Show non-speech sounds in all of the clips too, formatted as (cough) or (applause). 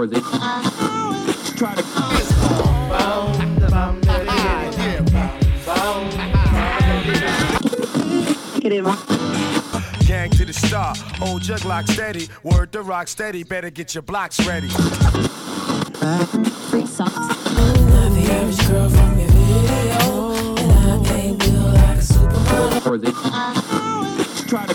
Try to Gang to the star, old jug lock steady, word to rock steady, better get your blocks ready. Free socks. Not the average girl from your video, and I can't build like a supermodel. try to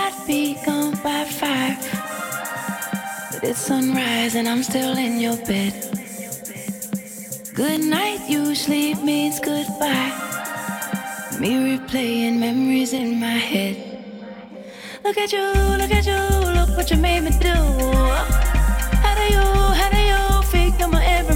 But it's sunrise and I'm still in your bed. Good night usually means goodbye. Me replaying memories in my head. Look at you, look at you, look what you made me do. How do you, how do you figure my every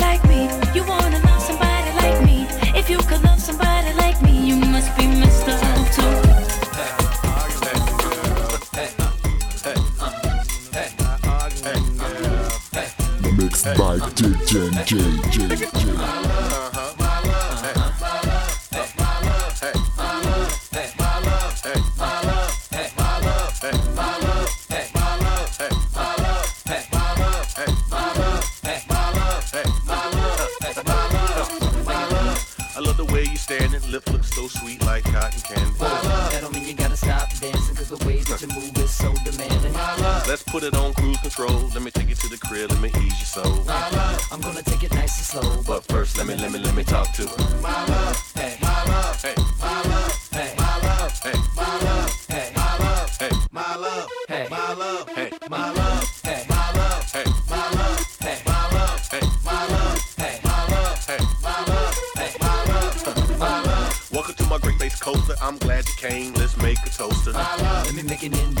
mixed by DJ J. J. J. put it on cruise control. Let me take you to the crib, let me ease your soul. My love, I'm gonna take it nice and slow, But first, let me, let me, let me talk to. hey, Hey, hey, hey, hey, hey, hey, my love, hey, my love, hey, my love, hey, my love, hey, my love, hey, hey, my love, hey, my love, hey, my love, hey, my love, hey, my love. Welcome to my Great Lakes coaster. I'm glad you came. Let's make a toaster. Let me make an indecent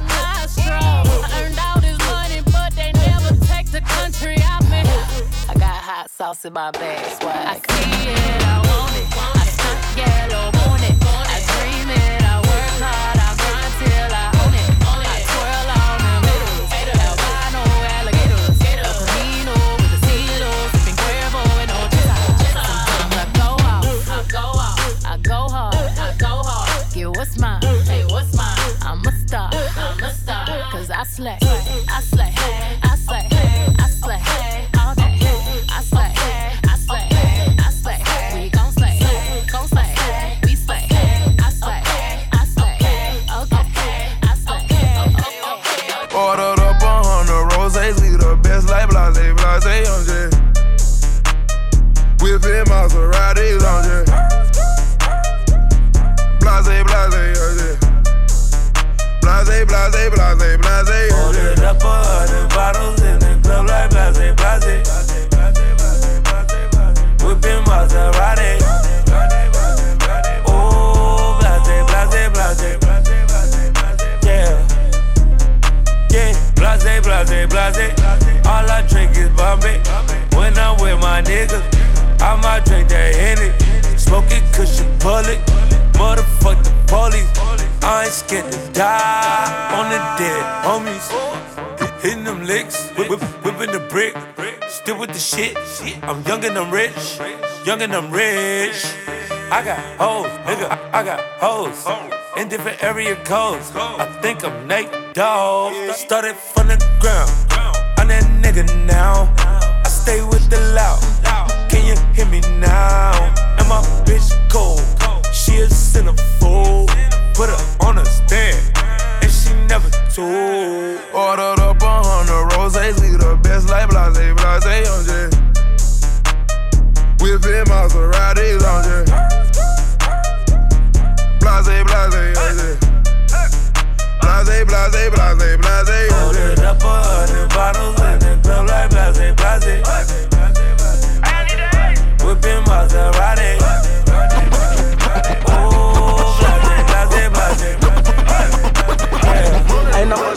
I got hot sauce in my bag. Swag. I see it, I want it. I stunt yellow, want it. I dream it, I work hard, I grind till I own it. I twirl on the middles. Albino alligators. A Camino with the silos. Sipping Cuervo and Ojiza. Sometimes I go off. I go off. I go hard. I go hard. Get what's mine. Hey, what's mine? I'm a star. I'm a star. I slay. I slay. Shit. I'm young and I'm rich. Young and I'm rich. I got hoes, nigga. I, got hoes in different area codes. I think I'm Nate Dogg. Started from the ground. I'm that nigga now. I stay with the loud. Can you hear me now? And my bitch cold. She a centerfold. Put her on a stand. And never told. Ordered up a hundred roses, we the best like blase, blase, I'm just whipping Maseratis, I'm blase, blase, I'm blase, blase, blase, blase, I'm Ordered up a hundred bottles in the club like blase, blase.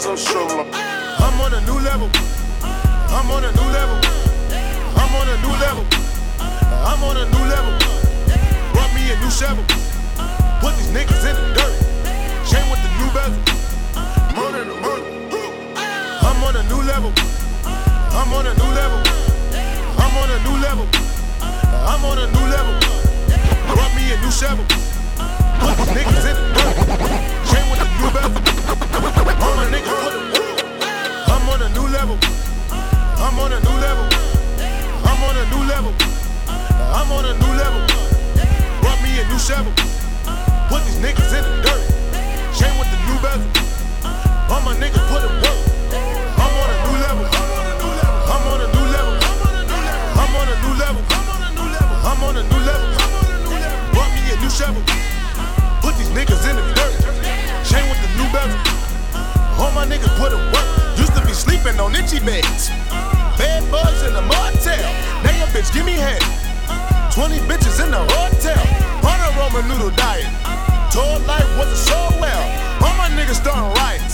Much I'm sure. I'm on a new level. I'm on a new level. I'm on a new level. I'm on a new level. Brought me a new shovel. Put these niggas in the dirt. Chain with the new bezel. Murder the murder. I'm on a new level. I'm on a new level. I'm on a new level. I'm on a new level. Brought me a new shovel. Niggas in the dirt. With the new I'm on a new level. I'm on a new level. I'm on a new level. I'm on a new level. Brought me a new shovel. Put these niggas in the dirt. Chain with the new bezel. My niggas put. I'm on a new level. I'm on a new level. I'm on a new level. I'm on a new level. Brought me a new shovel. All my niggas put in work. Used to be sleeping on itchy beds. Bed bugs in the motel. Now your bitch give me head. 20 bitches in the hotel. On a Roman noodle diet. Told life wasn't so well. All my niggas starting riots.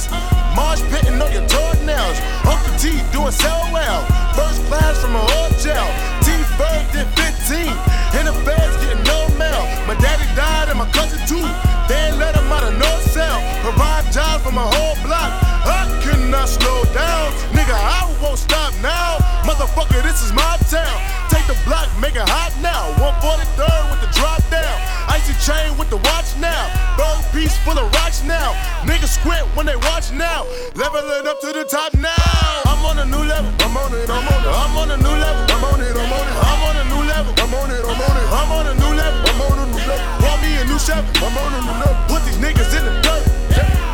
They watch now. Leveling up to the top now. I'm on a new level. I'm on it, I'm on it. I'm on a new level. I'm on it, I'm on it. I'm on a new level. I'm on it, I'm on it. I'm on a new level. I'm on a new level. Brought me a new Chevy. I'm on a new level. Put these niggas in the dirt.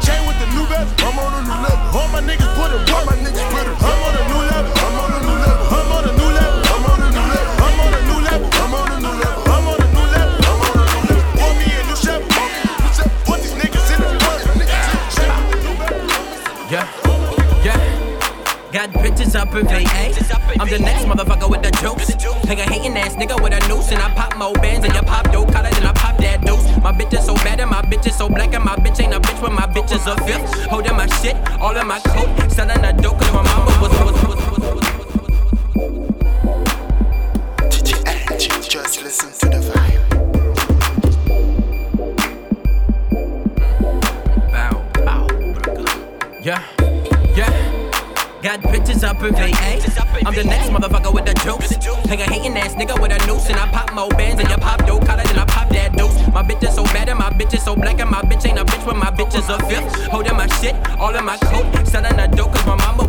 Chain with the new bezel. I'm on a new level. All my niggas put it work. I'm the next motherfucker with the juice. Take a hating ass nigga with a noose, and I pop more bands, and you pop dope collars, and I pop that deuce. My bitch is so bad, and my bitch is so black, and my bitch ain't a bitch, but my bitch is a fifth. Holding my shit, all in my coat, selling the dope, cause my mama was, more bands, and you pop dope collar, then I pop that deuce. My bitch is so bad, and my bitch is so black, and my bitch ain't a bitch, but my bitch is a fifth. Holding my shit, all in my coat, selling a dope, cause my mama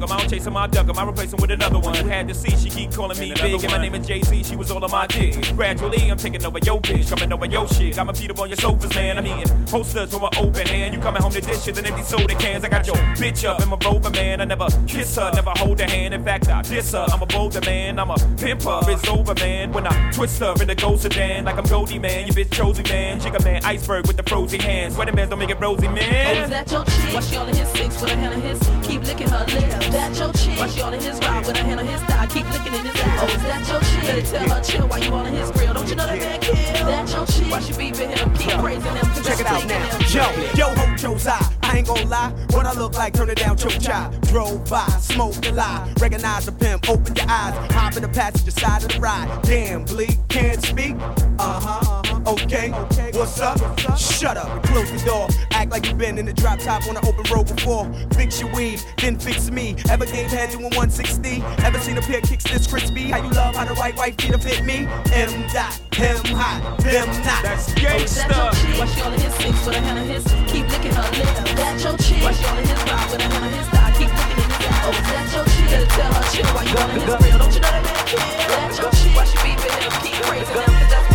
fuck him. I don't chase him, I duck him. I replace him with another one. You had to see, she keep calling me big. And my name is Jay Z, she was all on my dick. Gradually, I'm taking over your bitch, coming over your shit. I'ma beat up on your sofas, man. I'm eating posters from an open hand. You coming home to dishes and empty soda cans. I got your bitch up in my rover, man. I never kiss her, never hold her hand. In fact, I diss her. I'm a bolder man, I'm a pimper. It's over, man. When I twist her in the ghost sedan, like I'm Goldie, man. You bitch chosen, man. Jigga man, iceberg with the frozen hands. Sweater man don't make it rosy, Oh, man. is that your chick? Why she all in his six with a hand on his? Licking her lips. That your chick? Why she all in his ride with a hand on his thigh? Keep licking in his ass. Oh, is that your chick? Better tell her chill while you all in his grill. Don't you know that man kill? That your chick? Why she beefing him? Keep praising him. Check it out now. Yo, yo, Hojo's eye. I ain't gonna lie. What I look like, turn it down, choke chai. Drove by, smoked a lie. Recognize the pimp, open your eyes. Hop in the passenger side of the ride. Damn, bleak, can't speak. Uh huh. Okay. What's up? Shut up close the door. Act like you've been in the drop top on an open road before. Fix your weave, then fix me. Ever gave head doing 160? Ever seen a pair of kicks this crispy? How you love how the right white feet have fit me? M dot, him hot, them not. That's Oh, is that your chick? Why she all in his six with a hand on his? Keep licking her lips. That your chick? Why she all in his ride with a hand on his thigh? Keep licking in his ass. Oh, is that your chick? Better tell her chill while you all in his grill. Don't you know that man kill? That your chick? Why she beefing him? Keep praising him 'cause that's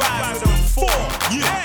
five, four, yeah.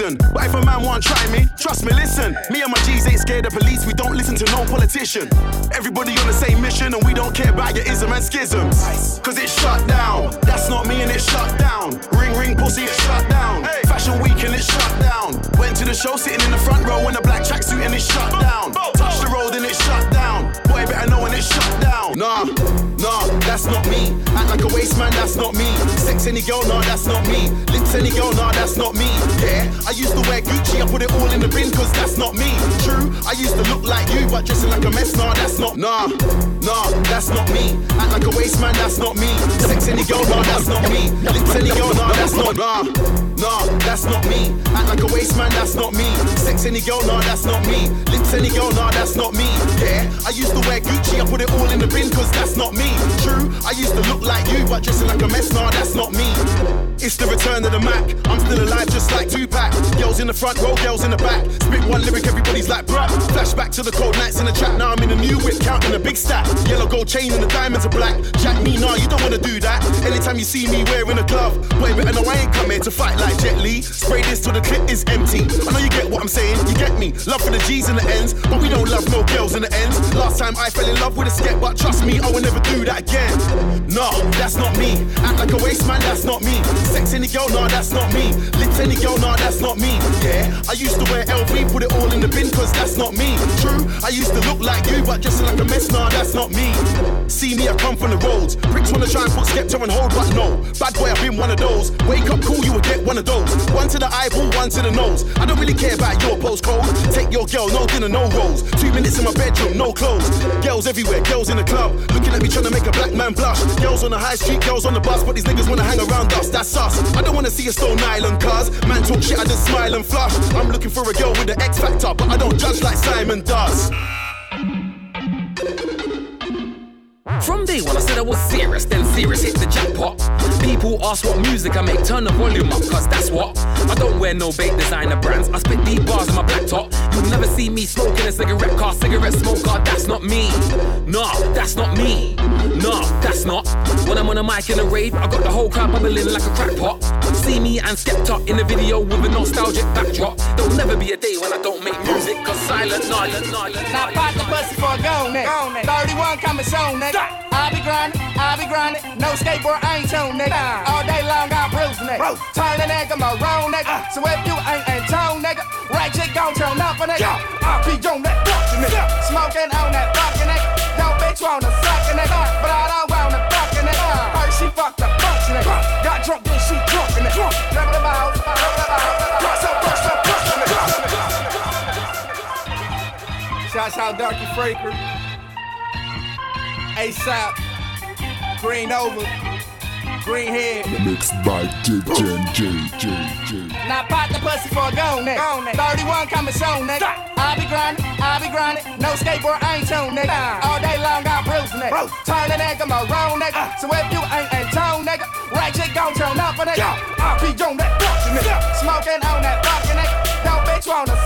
Prison. But if a man want try me, trust me, listen. Me and my G's ain't scared of police. We don't listen to no politician. Everybody on the same mission, and we don't care about your ism and schisms. Cause it's shut down. That's not me and it's shut down. Ring ring pussy, it's shut down. Fashion week and it's shut down. Went to the show sitting in the front row in a black tracksuit and it's shut down. Touch the road and it's shut down. Boy better know when it's shut down. Nah, nah, that's not me. Act like a waste man, that's not me. Sex any girl, nah, that's not me. Lips any girl, nah, that's not me. Yeah, I used to wear Gucci, I put it all in the bin, cause that's not me. True, I used to look like you, but dressing like a mess, nah, that's not. Nah, nah, that's not me. Act like a waste man, that's not me. Sex any girl, nah, that's not me. Lips any girl, nah, that's not. Nah, nah, that's not me. Act like a waste man, that's not me. Sex any girl, nah, that's not me. Lips any girl, nah, that's not me. Yeah, I used to wear Gucci, I put it all in the bin, cause that's not me. True, I used to look like you, but dressing like a mess, nah, that's not me. It's the return of the Mac. I'm still alive, just like Tupac. Girls in the front row, girls in the back. Spit one lyric, everybody's like, bruh. Flashback to the cold nights in the trap. Now I'm in a new whip, counting a big stack. Yellow gold chain and the diamonds are black. Jack me, nah, you don't wanna do that. Anytime you see me wearing a glove, boy, better know I ain't come here to fight like Jet Li. Spray this till the clip is empty. I know you get what I'm saying, you get me. Love for the G's and the ends, but we don't love no girls in the ends. Last time I fell in love with a sket, but trust me, I will never do that again. Nah, that's not me. Act like a waste man, that's not me. Sex any girl, nah, that's not me. Lips any girl, nah, that's not me. Yeah, I used to wear LV, put it all in the bin, cause that's not me. True, I used to look like you, but dressing like a mess, nah, that's not me. See me, I come from the roads. Bricks wanna try and put Skepta on hold, but no. Bad boy, I've been one of those. Wake up cool, you will get one of those. One to the eyeball, one to the nose. I don't really care about your postcode. Take your girl, no dinner, no rolls. Two minutes in my bedroom, no clothes. Girls everywhere, girls in the club. Looking at me trying to make a black man blush. Girls on the high street, girls on the bus, but these niggas wanna hang around us, that's I don't wanna see a Stone Island cuz. Man talk shit, I just smile and flush. I'm looking for a girl with the X factor, but I don't judge like Simon does. From day one, I said I was serious, then serious hit the jackpot. People ask what music I make, turn the volume up, cause that's what. I don't wear no bait designer brands, I spit deep bars on my black top. You'll never see me smoking a cigarette car, cigarette smoker, that's not me. Nah, that's not me. Nah, that's not. When I'm on a mic in a rave, I got the whole crowd bubbling like a crackpot. See me and Skepta in a video with a nostalgic backdrop. There'll never be a day when I don't make music, cause silent, silent, silent. Now pop the pussy for a go nigga. 31 coming soon, nigga. I be grinding, I be grinding. No skateboard, I ain't tune, nigga. All day long, I'm bruised, nigga. Turn the nigga maroon, nigga. So if you ain't in tone, nigga, right chick gon' turn up, a nigga. Uh. I be on that fucking nigga. Smoking on that fucking nigga. Yo, bitch wanna suck a nigga, but I don't wanna fuck a nigga. Uh. First she fucked bunch of nigga. Got drunk, then she drunk a nigga. Drunk about, drunk about. Cross up, cross up, cross up, nigga. Shouts out Darky Fraker. ASAP, Green Over, Green Head. Mixed by DJ J J J. Now pop the pussy for a go, nigga. 31 coming soon, nigga. I be grinding, I be grinding. No skateboard, I ain't tune, nigga. All day long, I'm bruised, nigga. Turn the nigga maroon, nigga. So if you ain't in tone, nigga, right chick gon' turn up, a nigga. I be on that fucking nigga. Smoking on that fucking nigga. Yo, bitch wanna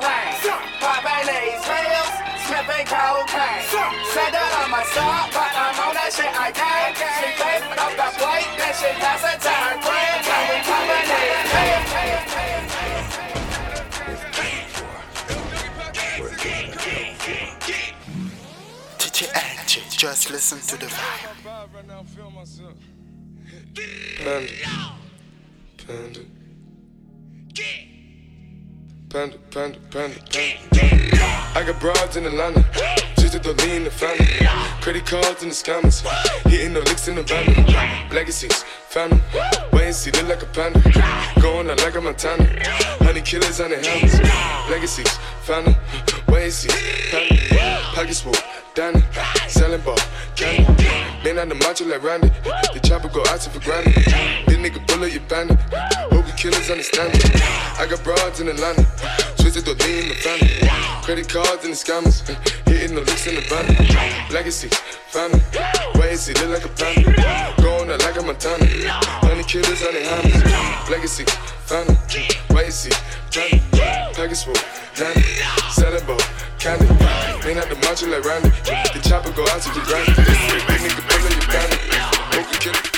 rain. Popping these pills, sniffing cocaine. Said that I'm a star, but I'm on that shit I can't. She came up the plate, then she pass it to her friend. Now we popping these pills. DJ Angie, just listen to the vibe. Panda. Panda. Panda, panda, panda, panda. I got broads in Atlanta. To the lean the family. Credit cards in the scammers. Hitting the licks in the van. Legacies, family. Wait and see, look like a panda. Going out like a Montana. Honey killers on the helmets. Legacies, family. Wait and see, family. Pockets full, Danny. Selling ball, candy. Man on the macho like Randy. The chopper go out to for granted. This nigga bullet, you bandit. Hope you killers understand me. I got broads in Atlanta. Twisted the lean in the family. Credit cards and the scammers. Hitting the licks in the van. Legacy, family. And see, look like a panda. Going out like a Montana. Honey killers on the hammers. Legacy, family. And see, family. Full, Danny. Selling ball, candy. Man out the macho like Randy. The chopper go out to the granny. Big nigga bullet, you bandit. Hope you kill it.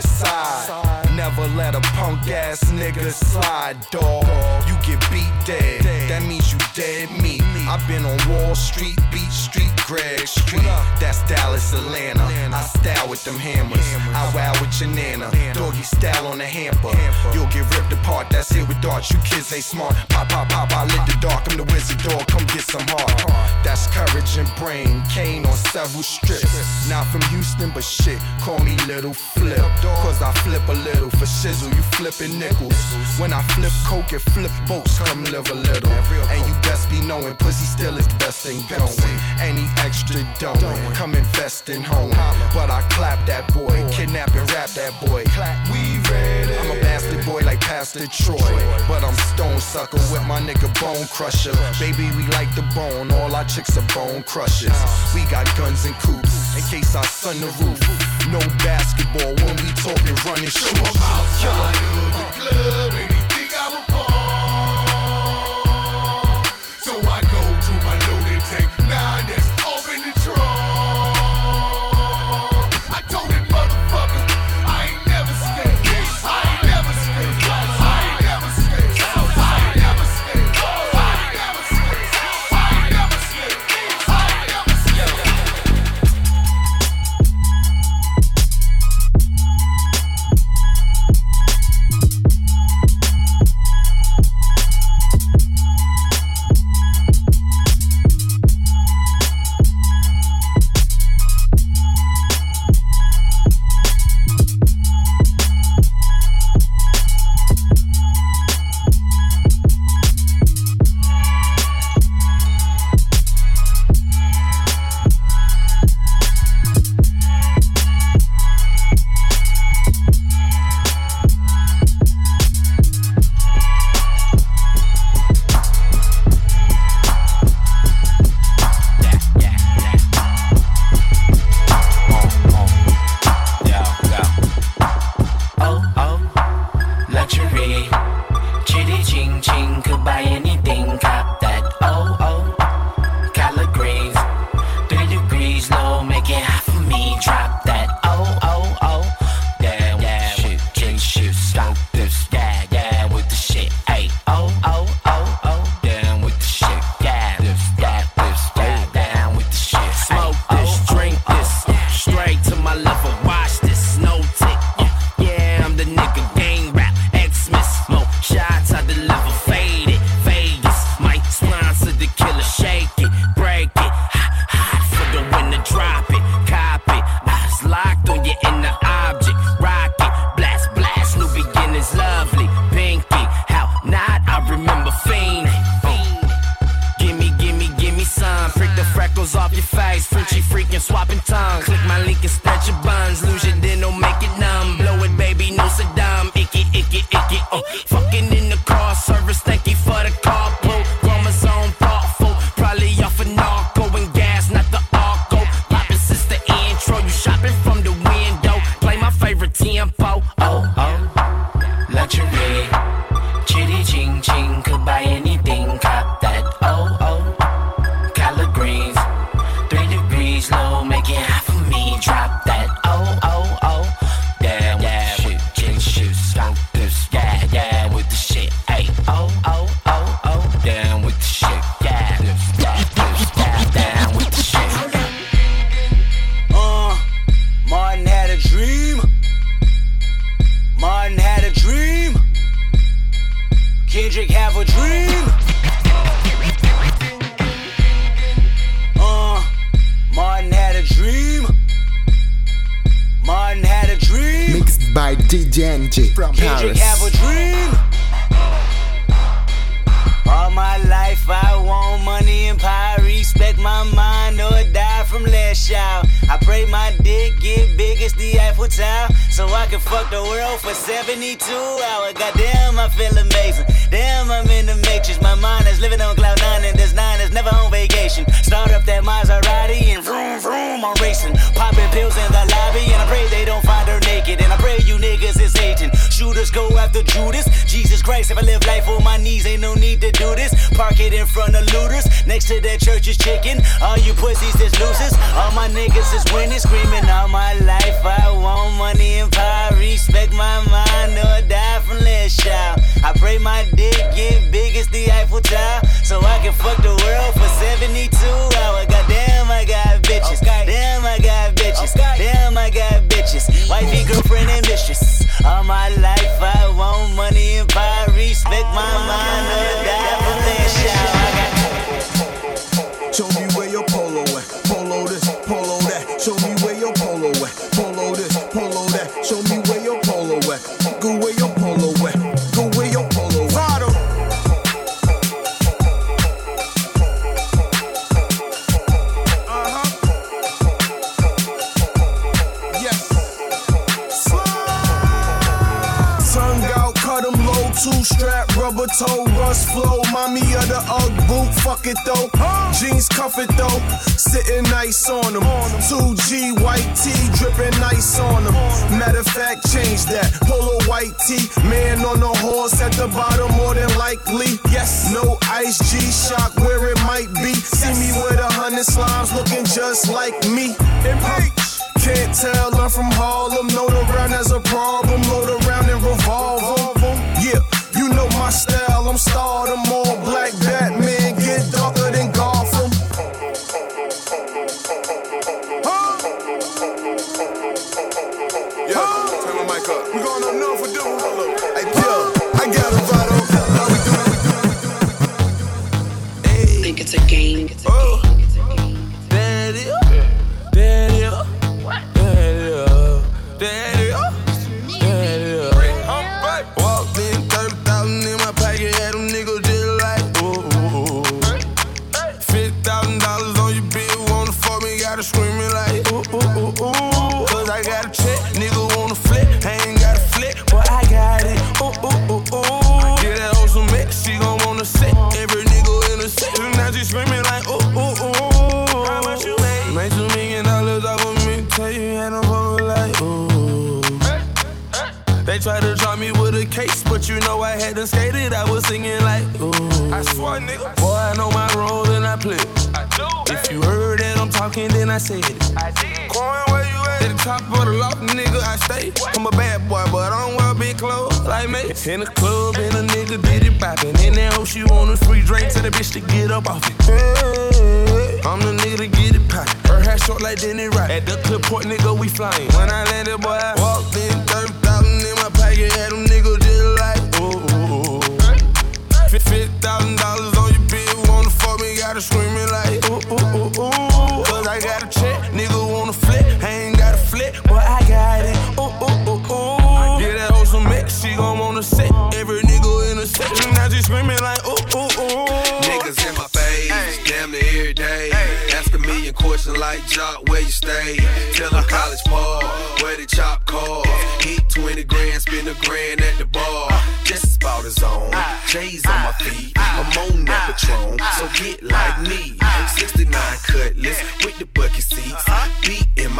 Side. Never let a punk ass nigga slide, dog. You get beat dead, that means you dead meat. I've been on Wall Street, Beach Street, Greg Street. That's Dallas, Atlanta. I style with them hammers. I wow with your nana. Doggy style on the hamper. You'll get ripped apart, that's it with darts. You kids ain't smart. Pop, pop, pop, I lit the dark. I'm the wizard dog, come get some heart. That's courage and brain. Kane on several strips. Not from Houston, but shit, call me Little Flip. Cause I flip a little for shizzle, you flipping nickels. When I flip coke and flip boats, come live a little. And you best be knowing pussy still is the best thing going. Any extra don't come invest in home. But I clap that boy, kidnap and rap that boy. We ready. I'm boy like Pastor Troy. But I'm stone sucker with my nigga Bone Crusher. Baby, we like the bone, all our chicks are bone crushers. We got guns and coops in case I sun the roof. No basketball when we talking running shoes. Outside of the club strap, rubber toe, rust flow. Mommy of the Ugg boot, fuck it though. Jeans cuff it though, sitting nice on them. 2G white tee, dripping nice on them. Matter of fact, change that. Polo white tee, man on the horse at the bottom, more than likely. Yes, no ice G shock where it might be. See me with a hundred slimes looking just like me. Can't tell I'm from Harlem. Load around as a problem. Load around and revolve said it. Coin where you at? At the top of the loft, nigga, I stay. I'm a bad boy, but I don't wear big clothes like me. In the club, and a nigga did it poppin'. In that hoe, she want a free drink, tell the bitch to get up off it. I'm the nigga to get it poppin'. Her hair short like Denny Rock. At the clip point, nigga, we flyin'. When I landed, boy, I walked in, 30,000 in my pocket, had them niggas just like, ooh, ooh, ooh. $50,000 on your bill, wanna fuck me, gotta scream it question job where you stay? Tell them college ball, where the chop cars. Hit 20 grand, spend a grand at the bar. Just about his own. J's on my feet, I'm on that Patron, so get like me. 69 cutlass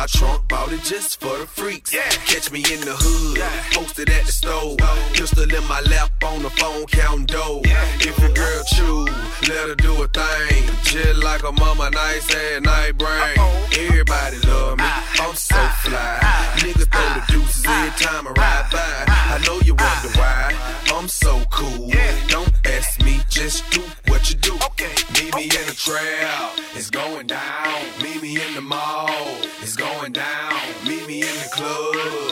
my trunk, bought it just for the freaks. Catch me in the hood, posted at the stove. Pistol in my lap on the phone, counting dough. If your girl chew, let her do a thing. Just like a mama, nice ass night brain. Everybody love me, uh, I'm so uh, fly. Uh, Niggas throw the deuces every time I ride by. I know you wonder why I'm so cool. Don't ask me, just do what you do. Meet me in the trap, it's going down. Meet me in the mall, it's going down. Meet me in the club,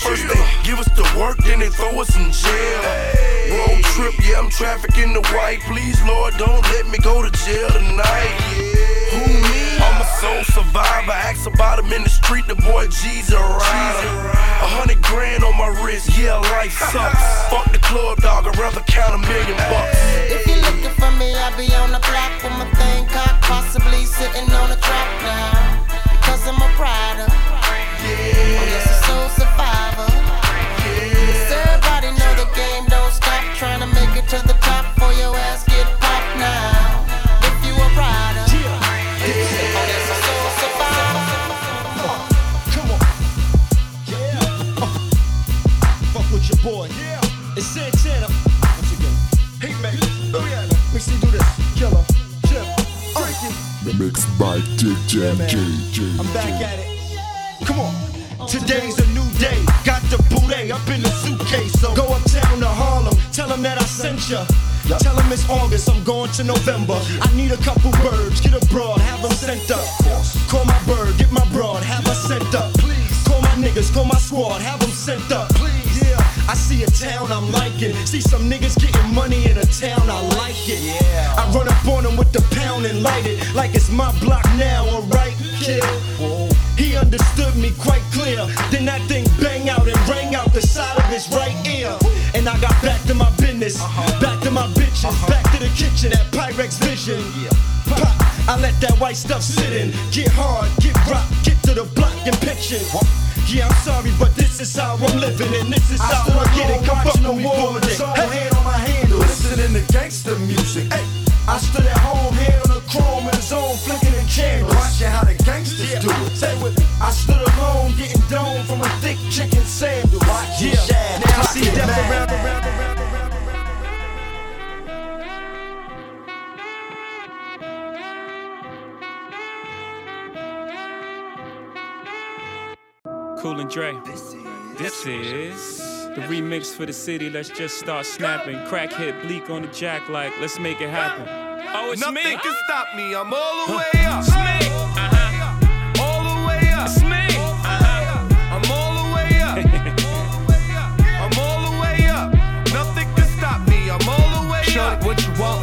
First they give us the work, then they throw us in jail. Road trip, yeah, I'm trafficking the white. Please, Lord, don't let me go to jail tonight. Who me? I'm a soul survivor. Ask about him in the street, the boy G's a rider. A hundred grand on my wrist, yeah, life sucks. Fuck the club, dog, I'd rather count a million bucks. If you're looking for me, I'll be on the block with my thing cocked, possibly sitting on a trap now. Because I'm a rider. Mixed by DJ Yeah. I'm back at it. Come on. Today's a new day. Got the booty up in the suitcase. So go uptown to Harlem. Tell them that I sent ya. Tell them it's August, I'm going to November. I need a couple birds, get a broad, have them sent up. Call my bird, get my broad, have her sent up. Please. Call my niggas, call my squad, have them sent up. Yeah, I see a town I'm liking. See some niggas getting money in a town, I like it. Yeah. I run up on them with the pound and light it like it's my block now, alright, kid. He understood me quite clear. Then that thing bang out and rang out the side of his right ear. And I got back to my business, uh-huh. back to my bitches, uh-huh. back to the kitchen at Pyrex Vision. Pop, I let that white stuff sit in. Get hard, get rock, get to the block and pitching. Yeah, I'm sorry, but this is how I'm living, and this is I how I get it. Come fuck them with pour war the with it. Hey. hand on my handle, listening to gangster music. Hey, I stood at home, hand on the chrome in the zone, flicking the candles, watching how the gangsters do it. Say with me, I stood alone, getting dome from a thick chicken sandwich. Watch Yeah, now I see death around, around, around, Cool and Dre. This is the remix for the city. Let's just start snapping. Crack hit bleak on the jack like, let's make it happen. Oh, it's Nothing me. can stop me. I'm all the way up.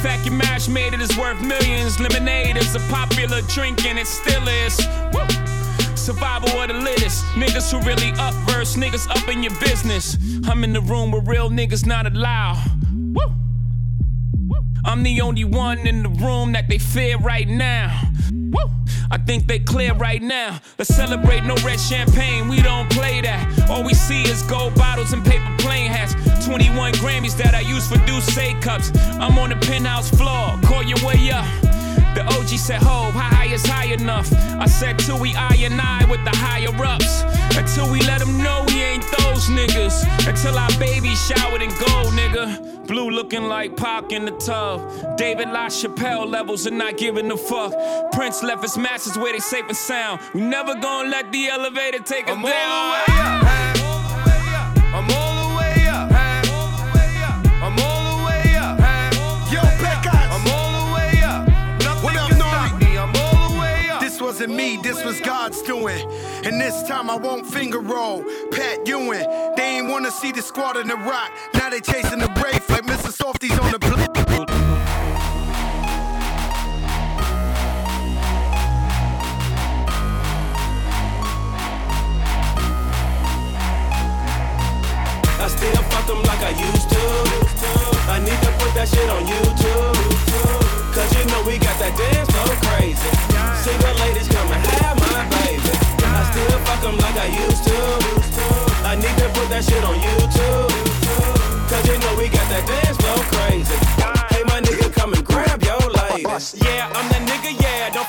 Fact you mash made it is worth millions. Lemonade is a popular drink and it still is. Woo. Survival of the littest. Niggas who really up verse, niggas up in your business. I'm in the room where real niggas not allowed. Woo. I'm the only one in the room that they fear right now. Woo! I think they clear right now. Let's celebrate no red champagne. We don't play that. All we see is gold bottles and paper plane hats. 21 Grammys that I use for Douce cups. I'm on the penthouse floor. Call your way up. The OG said, Ho, how high is high enough? I said, Till we I and I with the higher ups. Until we let them know we ain't those niggas. Until our baby showered in gold, nigga. Blue looking like Pac in the tub. David LaChapelle levels and not giving a fuck. Prince left his masters where they safe and sound. We never gonna let the elevator take us down. I'm all the way up. I'm all wasn't me, this was God's doing. And this time I won't finger roll. Pat Ewing, they ain't wanna see the squad in the rock. Now they chasing the brave like Mr. Softies on the block. I stay up them like I used to. I need to put that shit on YouTube. like them like I used to. I need to put that shit on YouTube. Cause you know we got that dance floor crazy. Hey, my nigga, come and grab your lady. Yeah, I'm the nigga, yeah, don't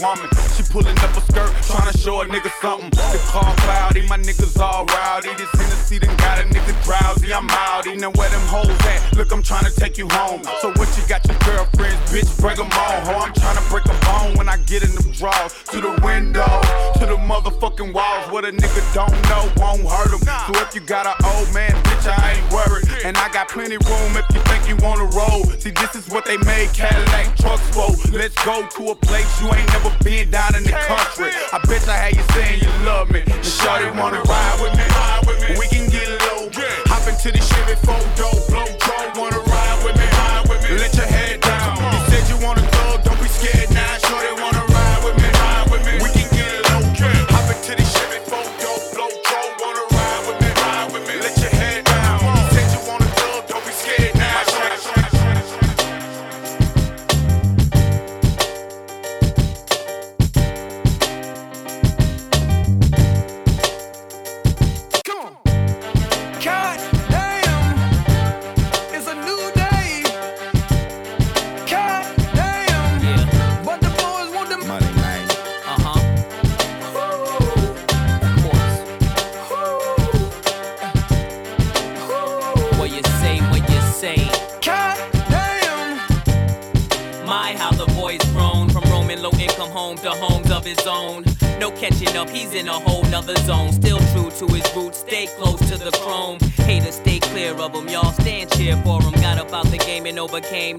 woman. She pulling up a skirt, trying to show a nigga something. The car cloudy, my niggas all rowdy. This Hennessy done got a nigga drowsy. I'm outy. Now where them hoes at? Look, I'm trying to take you home. So what you got your girlfriends, bitch? Break them all, ho. I'm trying to break a bone when I get in them drawers. To the window, to the motherfucking walls. What a nigga don't know won't hurt him. So if you got an old man, bitch, I ain't worried. And I got plenty room if you think you wanna roll. See, this is what they made Cadillac Let's go to a place you ain't never been down in the country. I bet I how you saying you love me. And shorty wanna ride with me. We can get low. Hop into the Chevy four door, blow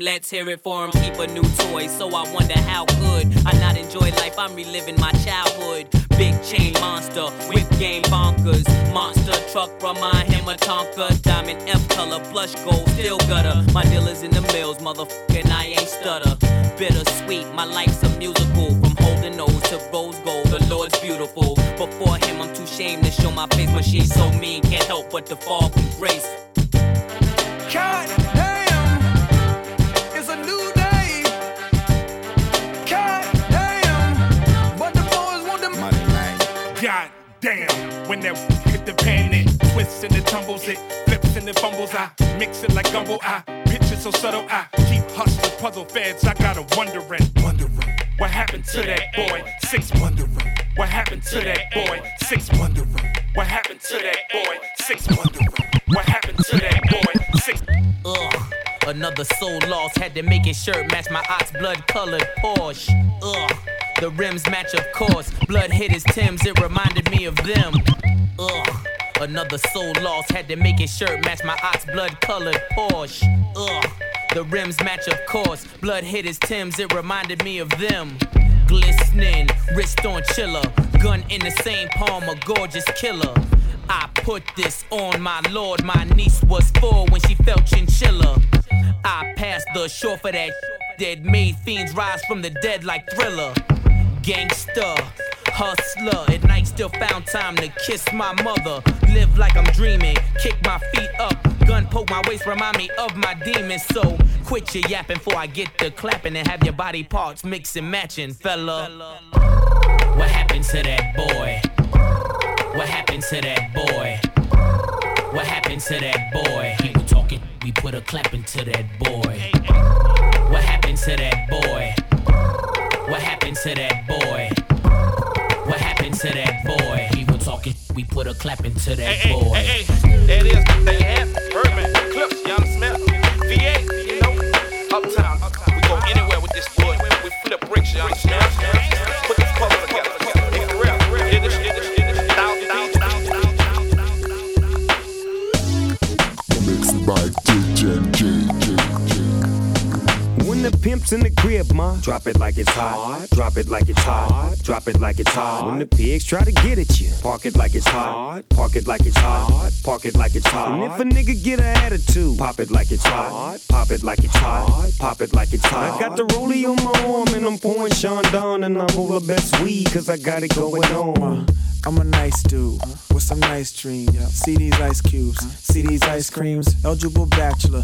let's hear it for him. Keep a new toy, so I wonder how could I not enjoy life? I'm reliving my childhood. Big chain monster, whip game bonkers. Monster truck, remind him of Tonka. Diamond F color, blush gold, still gutter. My dealers in the mills, motherfucking I ain't stutter. Bittersweet, my life's a musical. From holding nose to rose gold, the Lord's beautiful. Before him, I'm too shamed to show my face, but she's so mean, can't help but to fall from grace. God damn, when that hit the pan, it twists and it tumbles, it flips and it fumbles. I mix it like gumbo. I pitch it so subtle. I keep hustling puzzle feds. I got 'em wondering, wondering what happened to that boy. Six wondering what happened to that boy. Six wondering what happened to that boy. Six wondering what happened to that boy. Six. Ugh. Another soul lost, had to make his shirt match my ox blood colored Porsche. Ugh. The rims match, of course. Blood hit his Tims, it reminded me of them. Ugh. Another soul lost, had to make his shirt match my ox blood colored Porsche. Ugh. The rims match, of course. Blood hit his Tims, it reminded me of them. Glistening, wrist on chiller. Gun in the same palm, a gorgeous killer. I put this on my lord. My niece was four when she felt chinchilla. I passed the shore for that that made fiends rise from the dead like thriller. Gangster, hustler. At night, still found time to kiss my mother. Live like I'm dreaming, kick my feet up. Gun poke my waist, remind me of my demons. So quit your yapping before I get to clapping and have your body parts mix and matching, fella. What happened to that boy? What happened to that boy? What happened to that boy? People talking, we put a clap into that boy. What happened to that boy? What happened to that boy? What happened to that boy? People talking, we put a clap into that boy. Hey, hey, it is. They have Birdman, Clipse, Young Smith, VA, you know, Uptown. We go anywhere with this boy. We flip bricks, Young Smith. Put pimp's in the crib, ma, drop it like it's hot. Drop it like it's hot. Drop it like it's hot. When the pigs try to get at you, park it like it's hot. Park it like it's hot. Park it like it's hot. And if a nigga get an attitude, pop it like it's hot. Pop it like it's hot. Pop it like it's hot. I got the rollie on my arm and I'm pouring Chandon and I'm the best weed cause I got it going on. Uh, I'm a nice dude with some nice dreams. See these ice cubes, see these ice creams. Eligible bachelor,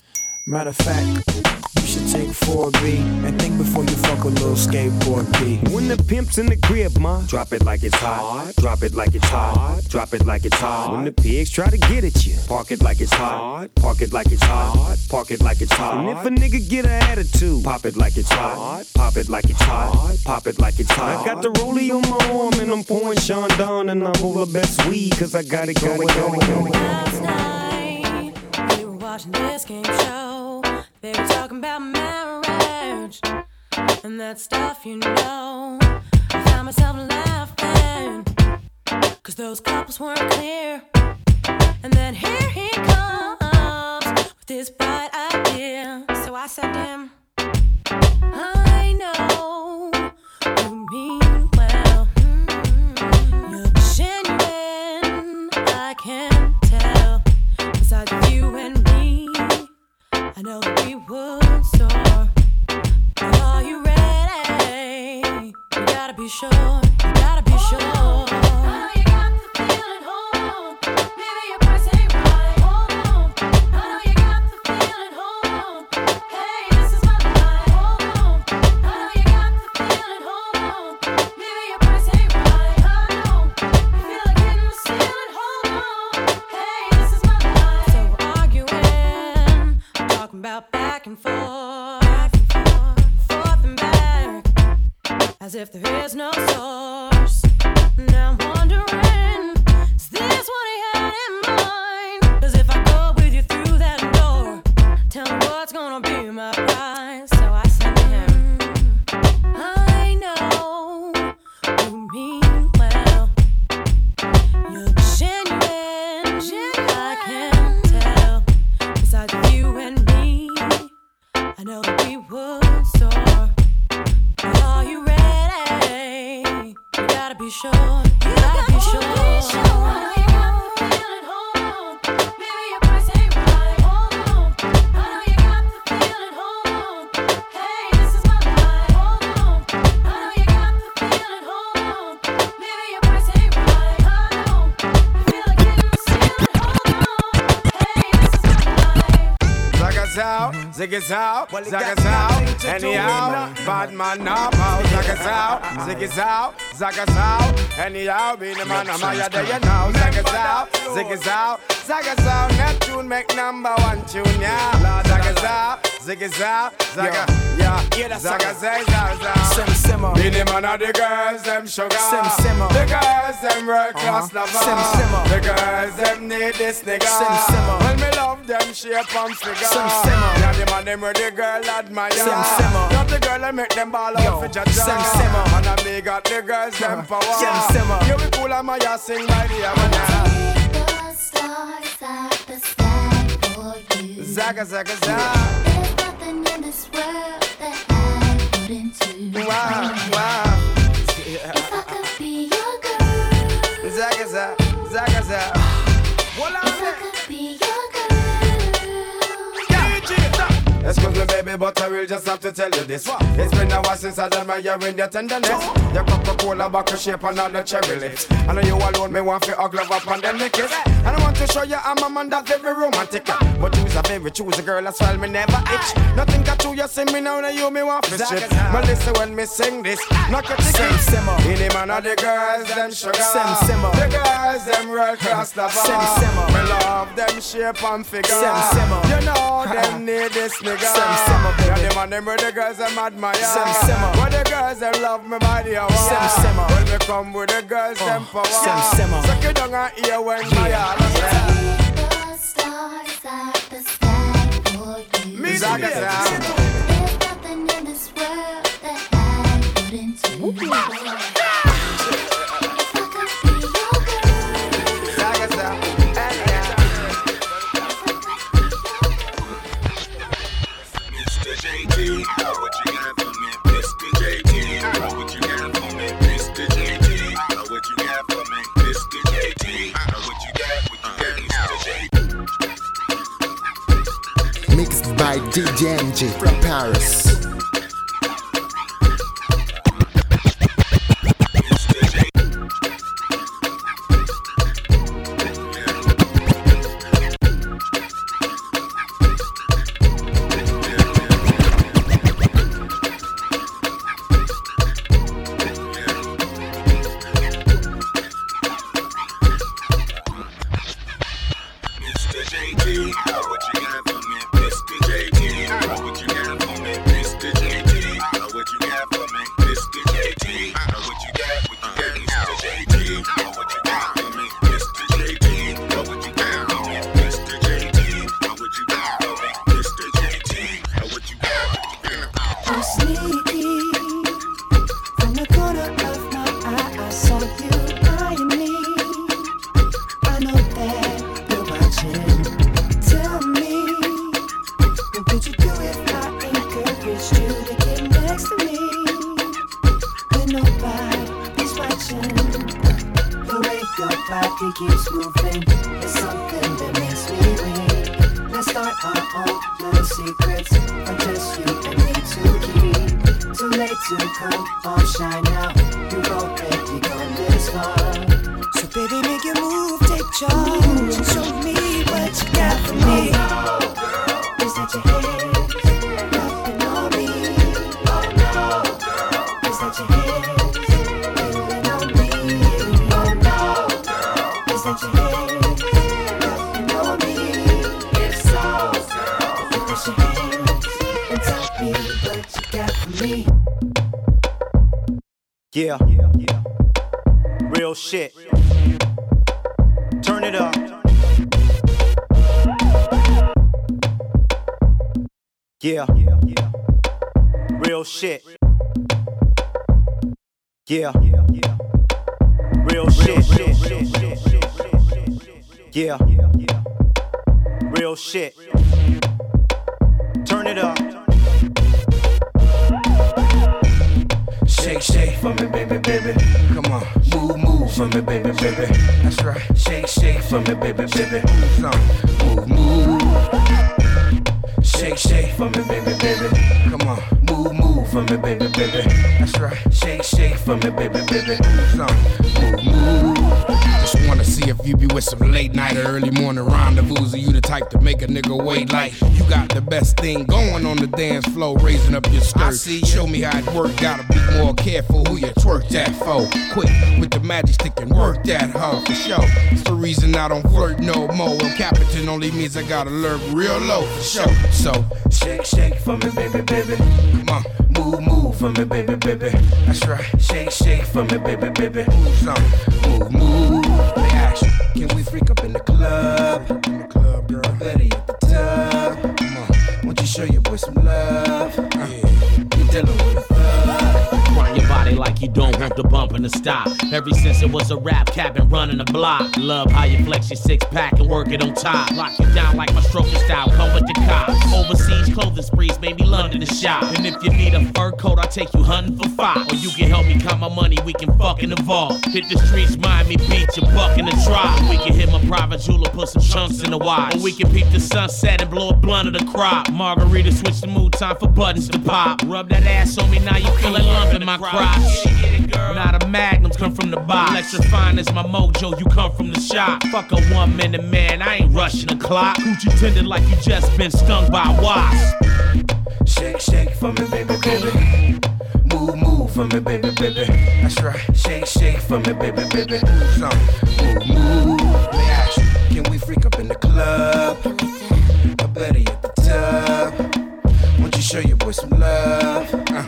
Matter of fact, you should take 4B and think before you fuck a little skateboard P. When the pimp's in the crib, ma, drop it like it's hot. Drop it like it's hot. Drop it like it's hot. When the pigs try to get at you, park it like it's hot. Park it like it's hot. Park it like it's hot. And if a nigga get an attitude, pop it like it's hot. Pop it like it's hot. Pop it like it's hot. I got the rollie on my arm and I'm pouring Sean down and I'm all the best weed cause I got it going, going, going. Last night, we were watching this game show. They were talking about marriage and that stuff, you know. I found myself laughing, cause those couples weren't clear. And then here he comes with this bright idea. So I said to him, I know sure. You gotta be sure. And forth, back and forth, forth and back, as if there is no source. Out, ziggas out, zagas out, anyhow, bad man now, out, zagas out, ziggas out, out, anyhow, be the man, I'm out there, you know, out, ziggas out, zagas out, Neptune make number one tune, yeah, zagas out, ziggas out, zaga, yeah, zagas out, zagas out, Sim Simma. be the man of the girls, them sugar, Sim Simma. the girls, them world class Uh-huh. lover, Sim Simma. the girls, them need this nigga, Sim Simma. when me love them shape and figure, Sim Simma. yeah, the man them where the girl admire. Sim Simma. Not the girl that make them ball out for jaja. Sim Simma. And I me got the girls them power. Sim Simma. You be cool and my ass sing by the hour. Zaga zaga zaga. Wow wow. Excuse me, baby, but I will just have to tell you this. It's been a while since I done my in your tenderness. Your Coca-Cola bottle shape and all the cherry lips. I know you alone, me want to hug love up and then lick it. And I want to show you I'm a man that's very romantic. But you's a very a girl, as well, me never itch. Nothing got you, you see me now, now you me want to shit. But listen when me sing this, not a ticket. Sim Simma. In the man of the girls, them sugar. The girls, them world class lover. Me love them shape and figure. You know them need this nigga. Sim Simma, baby. Yeah, the man them where the girls them admire. Sim Simma. Where the girls them love me by the hour. Sim Simma. When me come with the girls oh, them power. Sim Simma. Suck it down and hear when my all Me Zaga sound. By DJ MJ from Paris. Shit. Turn it up. Shake, shake for me, baby, baby. Come on, move, move for me, baby, baby. That's right. Shake, shake for me, baby, baby. Move, move. Shake, shake for me, baby, baby. Come on, move, move for me, baby, baby. That's right. Shake, shake for me, baby, baby. Move, move. Just wanna see if you be with some late night or early morning make a nigga wait like you got the best thing going on the dance floor, raising up your skirt? I see. Show me how it work. Gotta be more careful who you twerk that for. Quick with the magic stick and work that hard for sure. It's the reason I don't flirt no more. And Capitan only means I gotta lurk real low for sure. So Shake, shake for me, baby, baby. Come on, move, move for me, baby, baby. That's right. Shake, shake for me, baby, baby. Move some, move, move. Can we freak up in the club? Don't want the bump and the stop. Every since it was a rap cap and running the block. Love how you flex your six pack and work it on top. Lock you down like my stroking style, come with the cops. Overseas clothing sprees made me London to shop. And if you need a fur coat, I'll take you hunting for five. Or you can help me count my money, we can fucking evolve. Hit the streets, Miami Beach, a buck the tribe. We can hit my private jeweler, put some chunks in the wide. Or we can peep the sunset and blow a blunt of the crop. Margarita switch the mood, time for buttons to pop. Rub that ass on me, now you feel a lump in my crotch. Not a magnums come from the box. Electrifying is my mojo, you come from the shop. Fuck a one minute man, I ain't rushing the clock. Coochie tended like you just been stung by a wasp. Shake, shake for me, baby, baby. Move, move for me, baby, baby. That's right. Shake, shake for me, baby, baby. Move some, move, move. Play action. Can we freak up in the club? Or better at the tub? Won't you show your boy some love? Uh,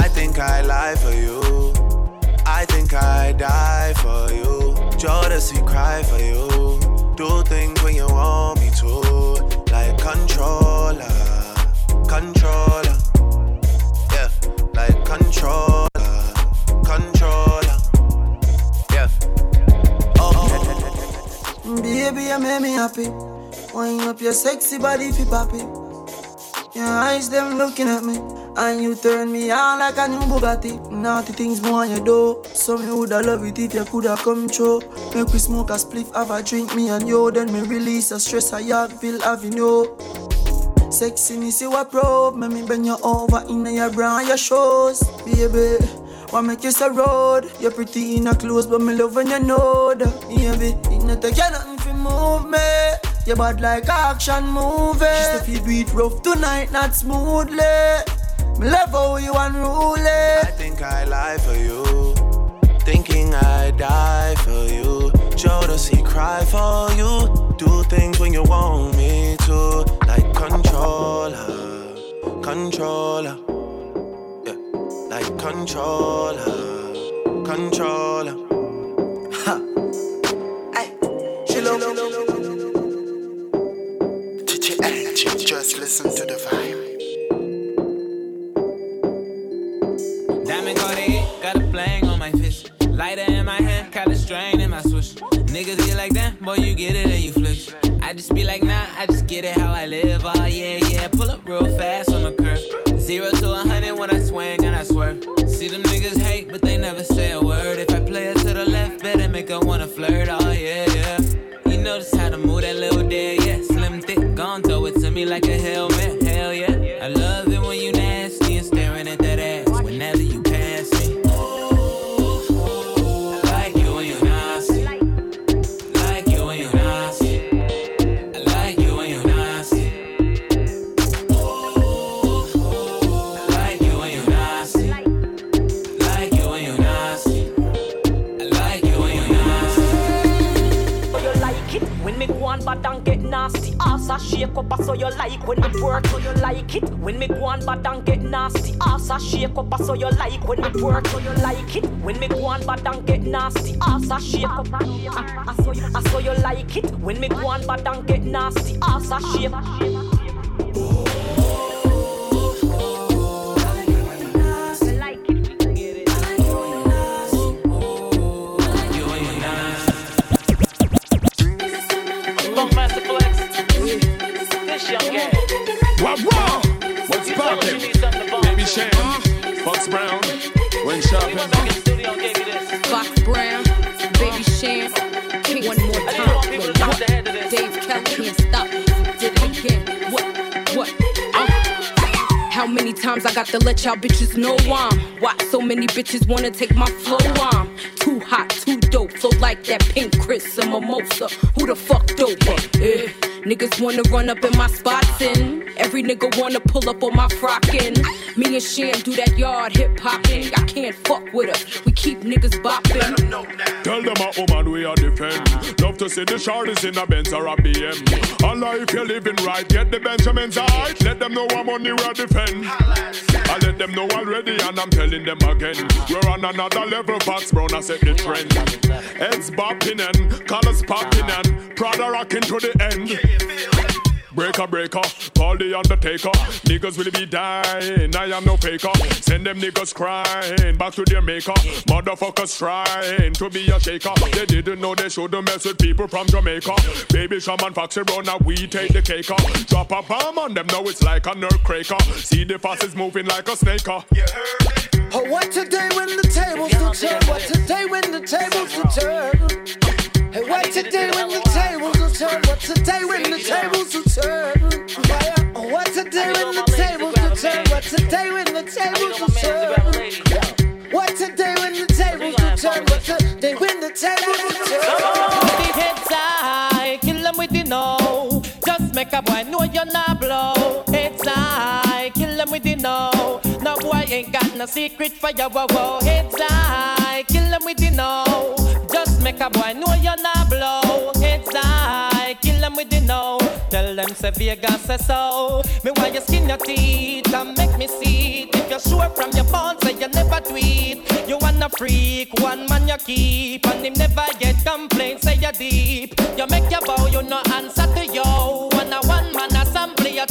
I think I lie for you. I think I die for you. Jodeci cry for you. Do things when you want me to. Like controlla, controlla. Yeah, like controlla, controlla. Yeah. Oh, Baby, you make me happy. Wind up your sexy body fi poppy. Your eyes them looking at me. And you turn me on like a new Bugatti. Naughty things more on your door. So me woulda love it if you coulda come true. Make we smoke a spliff, have a drink, me and you. Then me release a stress I have, feel having you. Sexiness you a probe, make me bend you over in your bra and your shoes, baby. What make you so road? You're pretty in a clothes, but me love when you know that, baby. It not take you nothing to move me. You bad like action movie. Just if you do it rough tonight, not smoothly. Me love how you unruly. I think I lie for you. Thinking I die for you. Jodeci cry for you. Do things when you want me to. Like controlla, controlla. Yeah, like controlla, controlla. Ass bitches wanna take my flow I'm Too hot, too dope, flow like that pink Chris and mimosa Who the fuck doper? Eh. Niggas wanna run up in my spots and every nigga wanna pull up on my frockin'. Me and Sham do that yard hip hopping. I can't fuck with us. We keep niggas bopping. Tell them a woman we are defend. Love to see the shorties in a Benz or a BM. Allah, if you're living right, get the Benjamins right. Let them know I'm on the defend. I let them know already, and I'm telling them again. We're on another level, Fox Brown, I set the trend. Heads bopping and colors popping and Prada rocking to the end. Breaker, breaker, call the undertaker. Niggas will be dying, I am no faker. Send them niggas crying back to their maker. Motherfuckers trying to be a shaker. They didn't know they shouldn't mess with people from Jamaica. Baby Shaman Foxy Brown, now we take the cake. Up. Drop a bomb on them, now it's like a nerve cracker. See the fastest moving like a snake. Oh, what today when the tables will turn? What today when the tables will turn? Hey, what today when the tables will turn? What today when the tables will turn? Oh, what today when the tables will turn? What today when the tables will turn? What today when the tables will turn? What today when the tables will turn? Put the heads high, kill them with the no. Just make a boy know you're not blow. Heads high, kill them with the no. No boy ain't got no secret for your wow wow. Heads high, kill them with the no. Make a boy know you're not blow. Heads high, kill them with the no. Tell them say Vegas say so. Me why you skin your teeth and make me see it. If you're sure from your bones say you never tweet. You wanna freak, one man you keep, and him never get complaints. Say you deep. You make your bow, you no answer to yo. One a one man assembly. your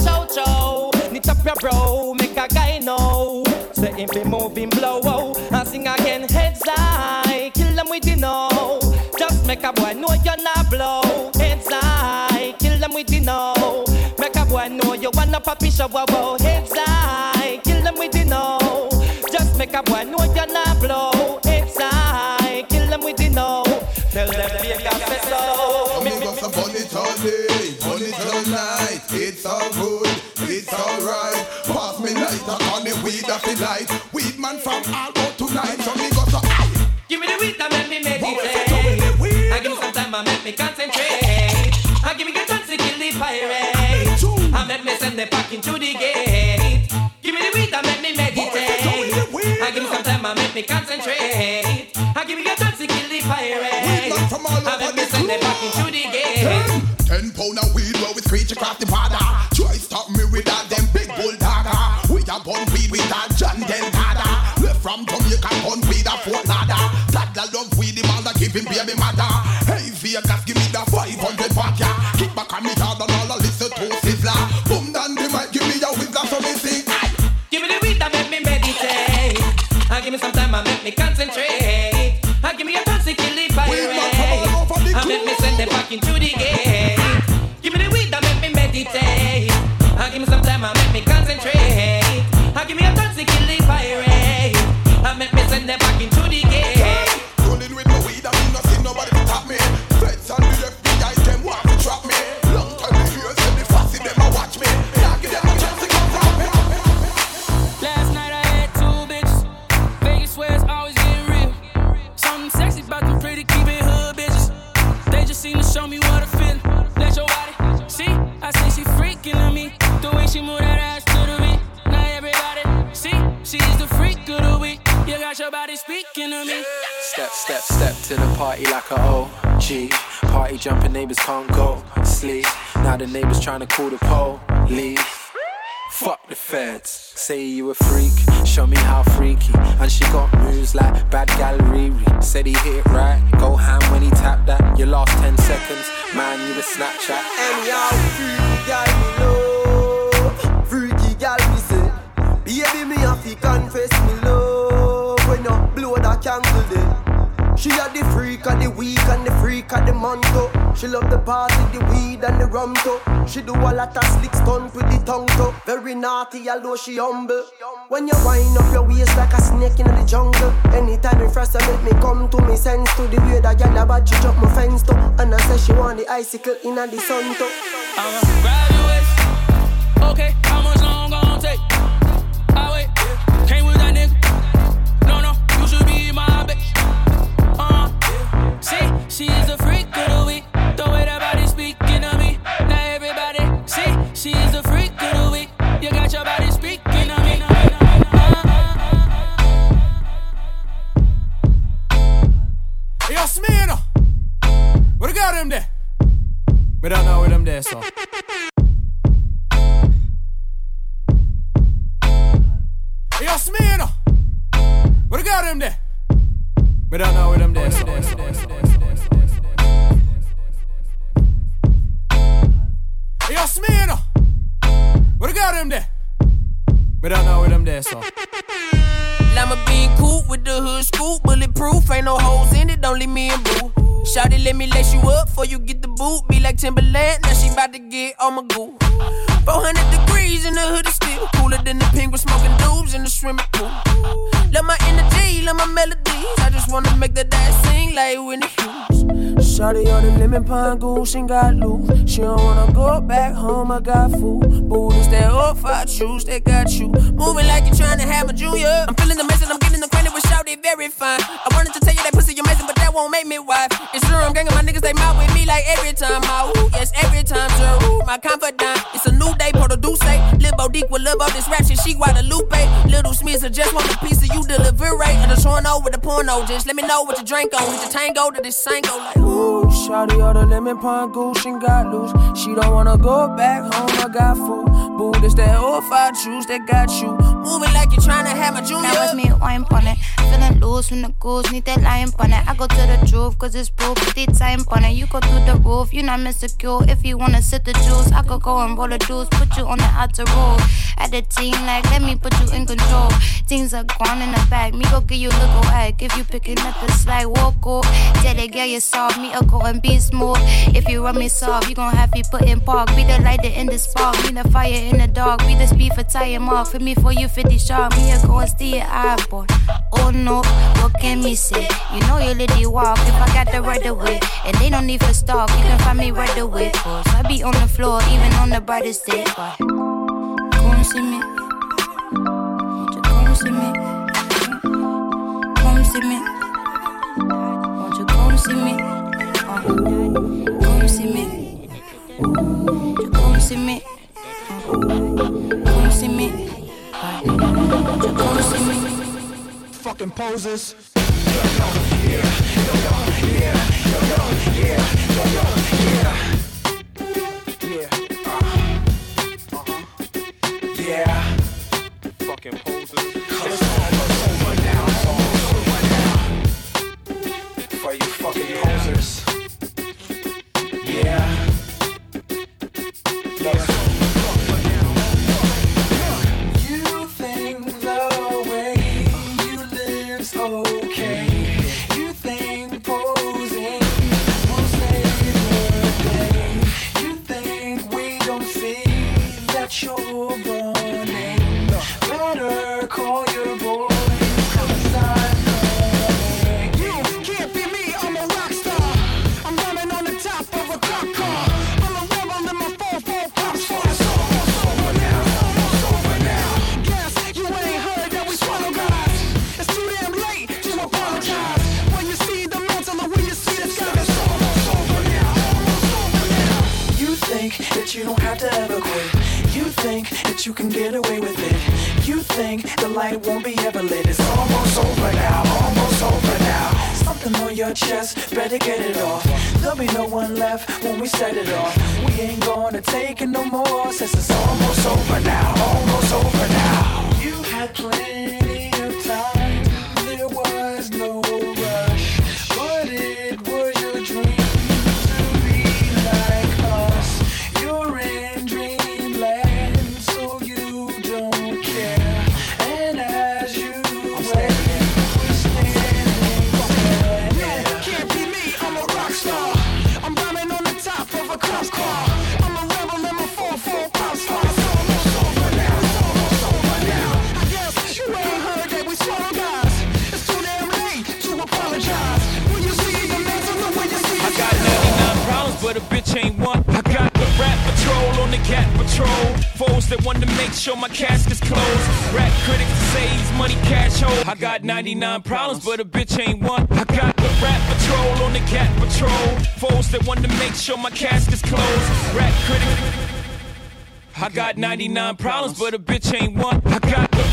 bro, make a guy know. Say if he moving blow, oh, and sing again heads high, kill them with the know. Make a boy know you're not blow. Heads high, kill them with the know. Make a boy know you wanna puppy show, wow, wow. Heads high, the into the gate. Give me the weed that make me meditate. Oh, I give me some time, I make me concentrate. I give me the chance to kill the pirate. I make me send the pack into the gate. Ten pound of weed where we screech across the border. Try stop me with that them big bulldogger. We a bun weed with that John Delgado. Left from Jamaica, bun weed a Fort Ladder. Toddler love weed, the mother give him baby mother. To the party like a OG. Party jumping neighbors can't go sleep. Now the neighbors trying to call the police. Fuck the feds. Say you a freak, show me how freaky. And she got moves like bad gal Riri. Said he hit it right, go ham when he tapped that. Your last 10 seconds, man, you a Snapchat. Anyhow, freaky gal me love, freaky gal me say. Baby, me have to confess me love She a the freak of the week and the freak of the month. She love the party, the weed and the rum too. She do a lot of slick stunt with the tongue. Very naughty, although she humble. When you wind up your waist like a snake in the jungle. Anytime you first make me come to me sense to the way that gyal a bad she jump my fence too. And I say she want the icicle in the sun. I'ma grab your waist. Okay, how much long gon' take? What got him there? We don't know where them there, so. Yo, Smino! What got him there? We don't know where them there, so. Yo, Smino! What got him there? We don't know where them there, so. Lima bean coupe with the hood scoop, bulletproof, ain't no holes in it, don't leave me in boo. Shawty, let me lace you up before you get the boot. Be like Timberland, now she bout to get on my goo. 400 degrees in the hood is still cooler than the penguin smoking dudes in the swimming pool. Love my energy, love my melodies. I just wanna make that ass sing like Whitney Hughes. Shawty on the lemon pine goose and got loose. She don't wanna go back home, I got food. Booties that off, I choose, they got you. Moving like you're trying to have a junior. I'm feeling amazing, I'm getting acquainted with Shawty, very fine. I wanted to tell you that pussy amazing, but that won't make me wife. It's true, I'm ganging my niggas, they mouth with me like every time. I ooh, yes, every time. Ooh, my confidant. It's a new day, Porto Duce. Eh? Lil Bodique will love all this rap shit, she Guadalupe. Little Smiths, I just want a piece of you deliver right. I just wanna with the porno, just let me know what you drink on. Hit the tango to this sango, like ooh. Ooh, shawty all the lemon pine goose and got loose. She don't wanna go back home, I got food. Boo, this that old five juice that got you. Moving like you're trying to have my junior. That was me, wine on it. Feeling loose when the goose need that lion on it. I go to the truth, cause it's proof, put the time on it. You go through the roof, you're not insecure. If you wanna sit the juice, I could go and roll the juice, put you on the outer road. At the team, like, let me put you in control. Things are gone in the back, me go give you a little egg. If you picking up the slack, walk off. Tell the girl you soft, me a go and be smooth. If you run me soft, you gon' have me put in park. Be the light in the spark, be the fire in the dark. Be the speed for tie mark. For me, for you, 50 sharp. Me a go and steal your boy. Oh no, what can me say? You know you lady walk if I got the right away. And they don't need for stop, you can find me right away. Cause I be on the floor, even on the brightest day. But come see me. Won't you come see me? Come see me. Won't you come see me? Uh, come see me. Won't you come see me? Uh. Uh, you come see me? Fucking poses. You can get away with it. You think the light won't be ever lit. It's almost over now, almost over now. Something on your chest, better get it off. There'll be no one left when we set it off. We ain't gonna take it no more since it's almost over now, almost over now. You had plenty 99 problems, but a bitch ain't one. I got the rap patrol on the cat patrol. Foes that want to make sure my casket's closed. Rap critics. I got 99 problems, but a bitch ain't one. I got the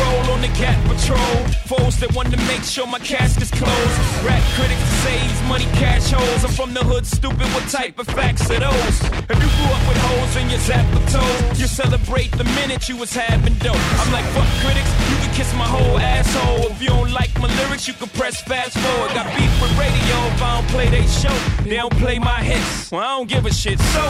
patrol on the cat patrol. Foes that want to make sure my casket's closed. Rap critics say he's money cash holes. I'm from the hood, stupid. What type of facts are those? If you grew up with holes in your zap of toes, you celebrate the minute you was having dope. I'm like, fuck critics, you can kiss my whole asshole. If you don't like my lyrics, you can press fast forward. Got beef with radio if I don't play they show. They don't play my hits. Well, I don't give a shit. So,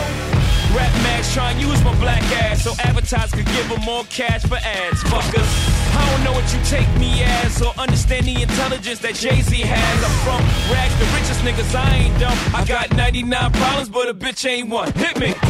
Rap mags try and use my black ass so advertisers could give them more cash for ads. Fuckers, I don't know what you take me as or understand the intelligence that Jay Z has. I'm from rags, the richest niggas, I ain't dumb. I got 99 problems, but a bitch ain't one. Hit me.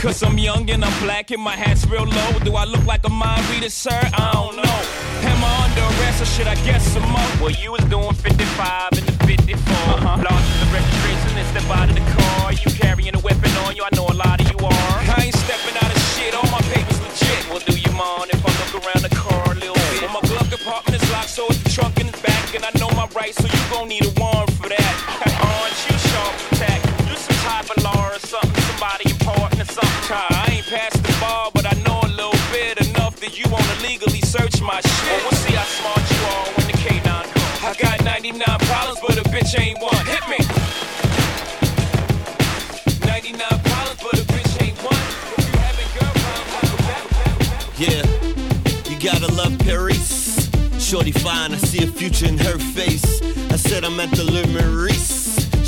Cause I'm young and I'm black and my hat's real low. Do I look like a mind reader, sir? I don't know. Am I under arrest or should I guess some more? Well, you was doing 55 in the 54. Uh-huh. Lost in the registration and step out of the car. You carrying a weapon on you, I know a lot of you are. I ain't stepping out of shit, all my papers legit. Well, do you mind if I look around the car a little bit? Well, my glove compartment is locked, so it's the trunk in the back. And I know my rights, so you gon' need a warrant. touch my shit. Well, we'll see how smart you are when the K9 comes. I got 99 problems, but a bitch ain't one. Hit me. 99 problems, but a bitch ain't one. If you having girl problems, Yeah, you gotta love Paris. Shorty fine, I see a future in her face. I said I'm at the Le Maurice.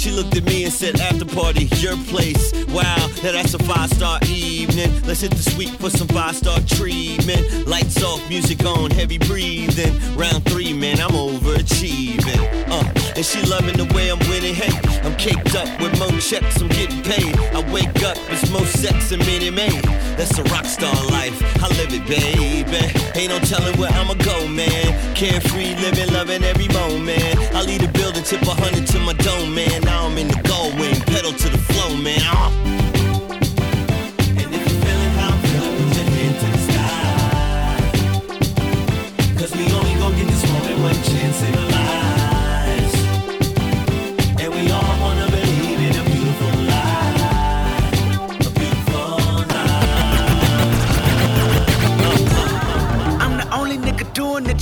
She looked at me and said, after party, your place. Wow, now that's a five star evening. Let's hit the suite for some five star treatment. Lights off, music on, heavy breathing. Round three, man, I'm overachieving. Uh, and she loving the way I'm winning. Hey, I'm caked up with more checks, I'm getting paid. I wake up, it's more sex and Minnie May. That's a rock star life, I live it, baby. Ain't no telling where I'ma go, man. Carefree, living, loving every moment. I leave the building, tip a hundred to my dome, man. Now I'm in the gold wing, pedal to the flow, man. Uh. And if you're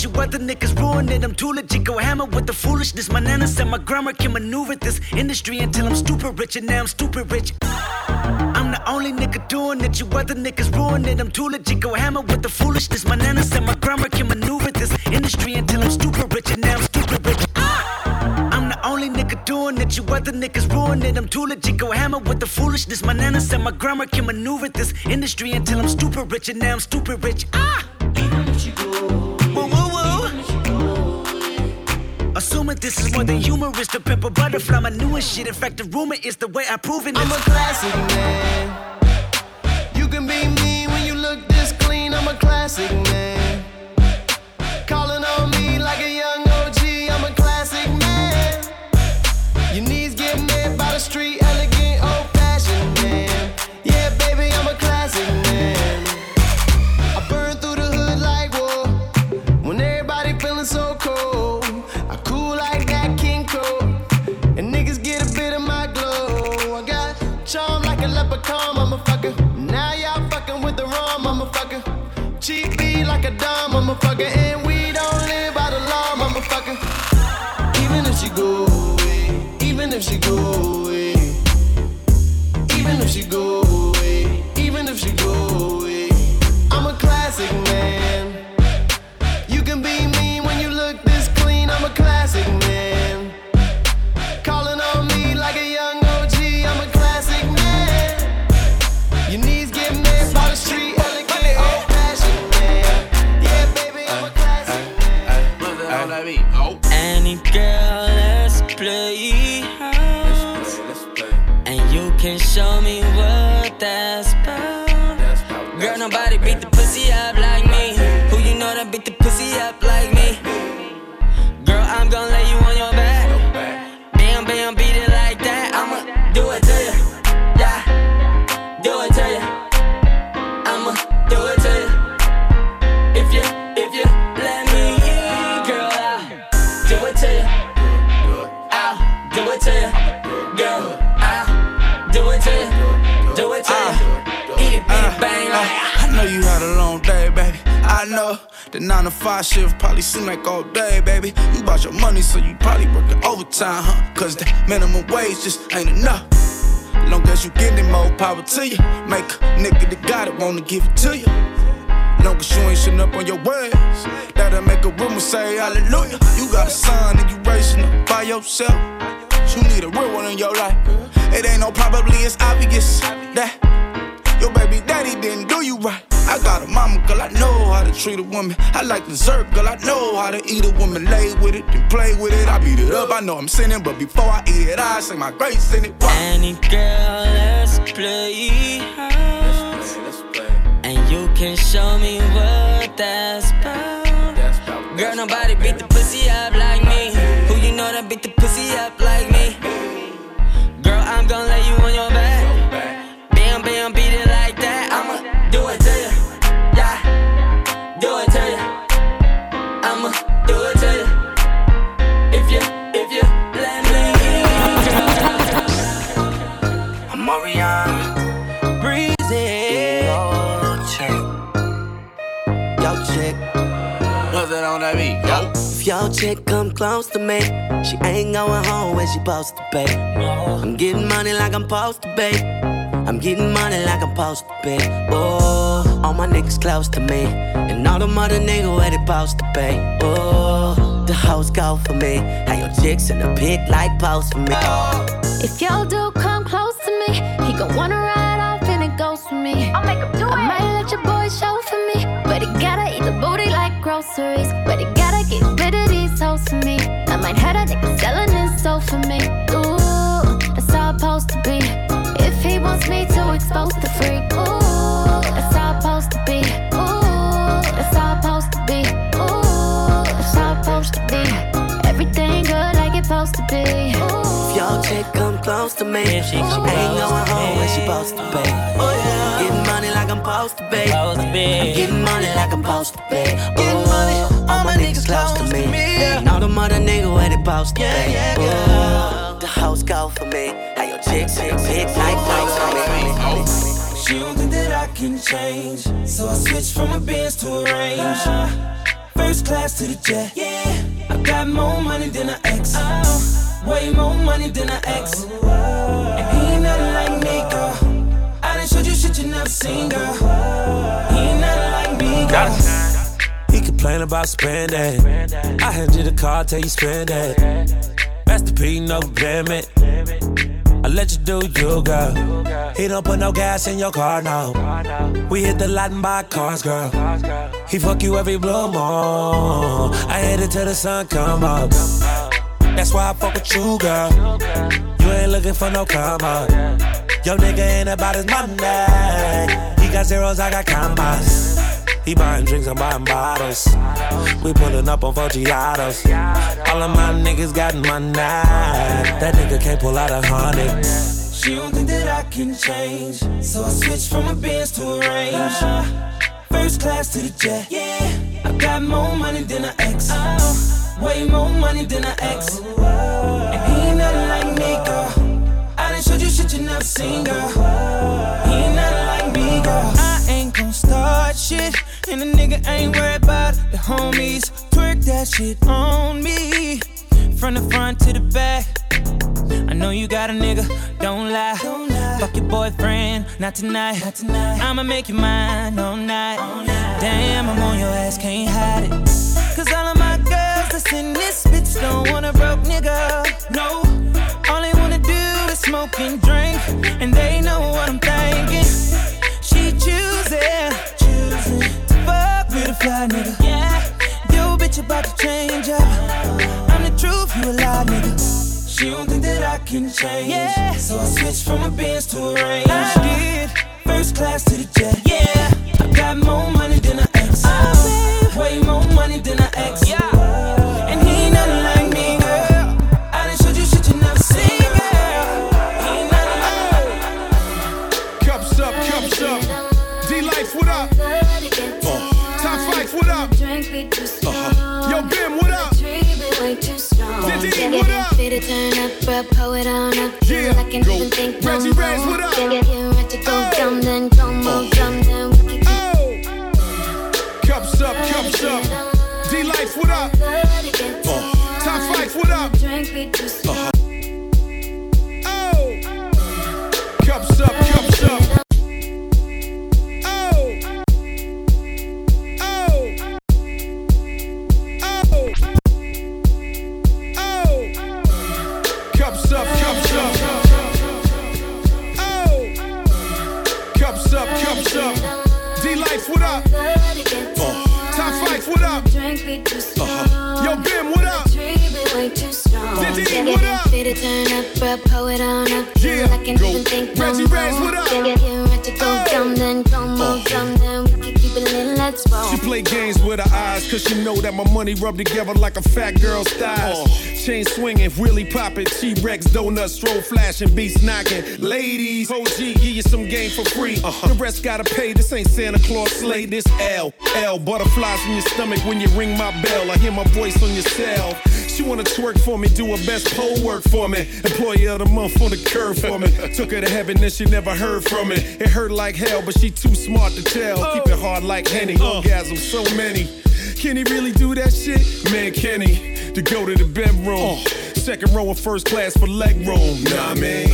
it. You other niggas ruin it. I'm too legit. Go hammer with the foolishness. My nana said my grammar can maneuver this industry until I'm stupid rich, and now I'm stupid rich. I'm the only nigga doing it. You other niggas ruin it. I'm too legit. Go hammer with the foolishness. My nana said my grammar can maneuver this industry until I'm stupid rich, and now I'm stupid rich. I'm the only nigga doing it. You other niggas ruin it. I'm too legit. Go hammer with the foolishness. My nana said my grammar can maneuver this industry until I'm stupid rich, and now I'm stupid rich. Ah! Assuming this is more than humorous, the pimple butterfly, my newest shit. In fact, the rumor is the way I prove it. I'm a classic man. You can be mean when you look this clean. I'm a classic man. Calling on motherfucker. And we don't live by the law, motherfucker. Even if she go away, even if she go away, even if she go away, even if she go away, I'm a classic man. Nobody beat the pussy up like nine to five shift probably seem like all day, baby. You bought your money, so you probably working overtime, huh? Cause the minimum wage just ain't enough. Long as you getting more power to you. Make a nigga that got it wanna give it to you. Long as you ain't shitting up on your words, that'll make a woman say hallelujah. You got a son and you raising up by yourself. You need a real one in your life. It ain't no probably, it's obvious that your baby daddy didn't do you right. I got a mama, girl, I know how to treat a woman. I like dessert, girl, I know how to eat a woman. Lay with it and play with it. I beat it up, I know I'm sinning, but before I eat it, I say my grace in it. Any girl, let's play house. And you can show me what that's about. Girl, nobody beat the pussy up like chick come close to me, she ain't going home when she supposed to be. I'm getting money like I'm supposed to be. I'm getting money like I'm supposed to be. Oh, all my niggas close to me, and all the mother niggas where they supposed to be. Oh, the hoes go for me. How your chicks in the pic like post for me. If your dude come close to me, he gon' wanna ride off and it goes for me. I'll make him do I might let your boy show for me, but he gotta eat the booty like groceries. But he gotta get rid of these hoes for me. I might have a nigga selling his soul for me. Ooh, that's how it's supposed to be. If he wants me to expose the freak, ooh, that's how it's supposed to be. Ooh, that's how it's supposed to be. Ooh, that's how it's supposed to be. Everything good like it's supposed to be. If your chick come close to me, she, ain't going home when she supposed to be. Getting money like I'm supposed to be. I'm getting money like I'm supposed to be. Ooh, all my niggas close to me. And all the mother niggas where they supposed to be. Ooh, the hoes go for me. How your chicks in the like post for me. She don't think that I can change, so I switched from a Benz to a Range. First class to the jet. Yeah, I got more money than an ex. Way more money than an ex. And he ain't nothing like me, girl. Shit you never seen, girl. He ain't nothing like me, girl. He complain about spending. I hand you the car till you spend it. Master P, no limit. I let you do you, girl. He don't put no gas in your car, no. We hit the lot and buy cars, girl. He fuck you every blue moon. I hit it till the sun come up. That's why I fuck with you, girl. You ain't looking for no come up. Yo, nigga ain't about his money. He got zeros, I got commas. He buying drinks, I'm buying bottles. We pulling up on Foggiatos. All of my niggas got money. That nigga can't pull out a hundred. She don't think that I can change, so I switched from a Benz to a Range. First class to the jet. Yeah, I got more money than an ex. Oh. Way more money than an ex. And he ain't nothing like me, girl. I done showed you shit you never seen, girl. He ain't nothing like me, girl. I ain't gon' start shit, and the nigga ain't worried about the homies. Twerk that shit on me, from the front to the back. I know you got a nigga, don't lie. Fuck your boyfriend, not tonight. not tonight. I'ma make you mine all night. Damn, I'm on your ass, can't hide it. Cause all of that's in this bitch don't want a broke nigga. No, all they wanna do is smoke and drink, and they know what I'm thinking. She choosing, choosing to fuck with a fly nigga. Yeah, yo bitch about to change up. I'm the truth, you a lie nigga. She don't think that I can change. Yeah. So I switched from a Benz to a Range. I did. First class to the jet. Yeah. I got more up, bro, pull it on up. Yeah, I can go. even think no Reggie what up? Get, ready to go dumb, then go more dumb, then we can Cups up, cups up. D Life, what up? Uh, Top Five, what up? Uh-huh. Oh. Money rub together like a fat girl's thighs. Uh. Chain swinging, really popping, T-Rex, donuts, stroll flashing, beats knocking. Ladies, OG, give you some game for free. Uh-huh. The rest gotta pay, this ain't Santa Claus sleigh, this L. L, butterflies in your stomach when you ring my bell. I hear my voice on your cell. She wanna twerk for me, do her best pole work for me. Employee of the month on the curve for me. (laughs) Took her to heaven, then she never heard from me. It hurt like hell, but she too smart to tell. Oh. Keep it hard like Henny, uh. orgasm so many. Can he really do that shit? Man, can he? To go to the bedroom. Uh, second row of first class for leg room. Nah, I mean.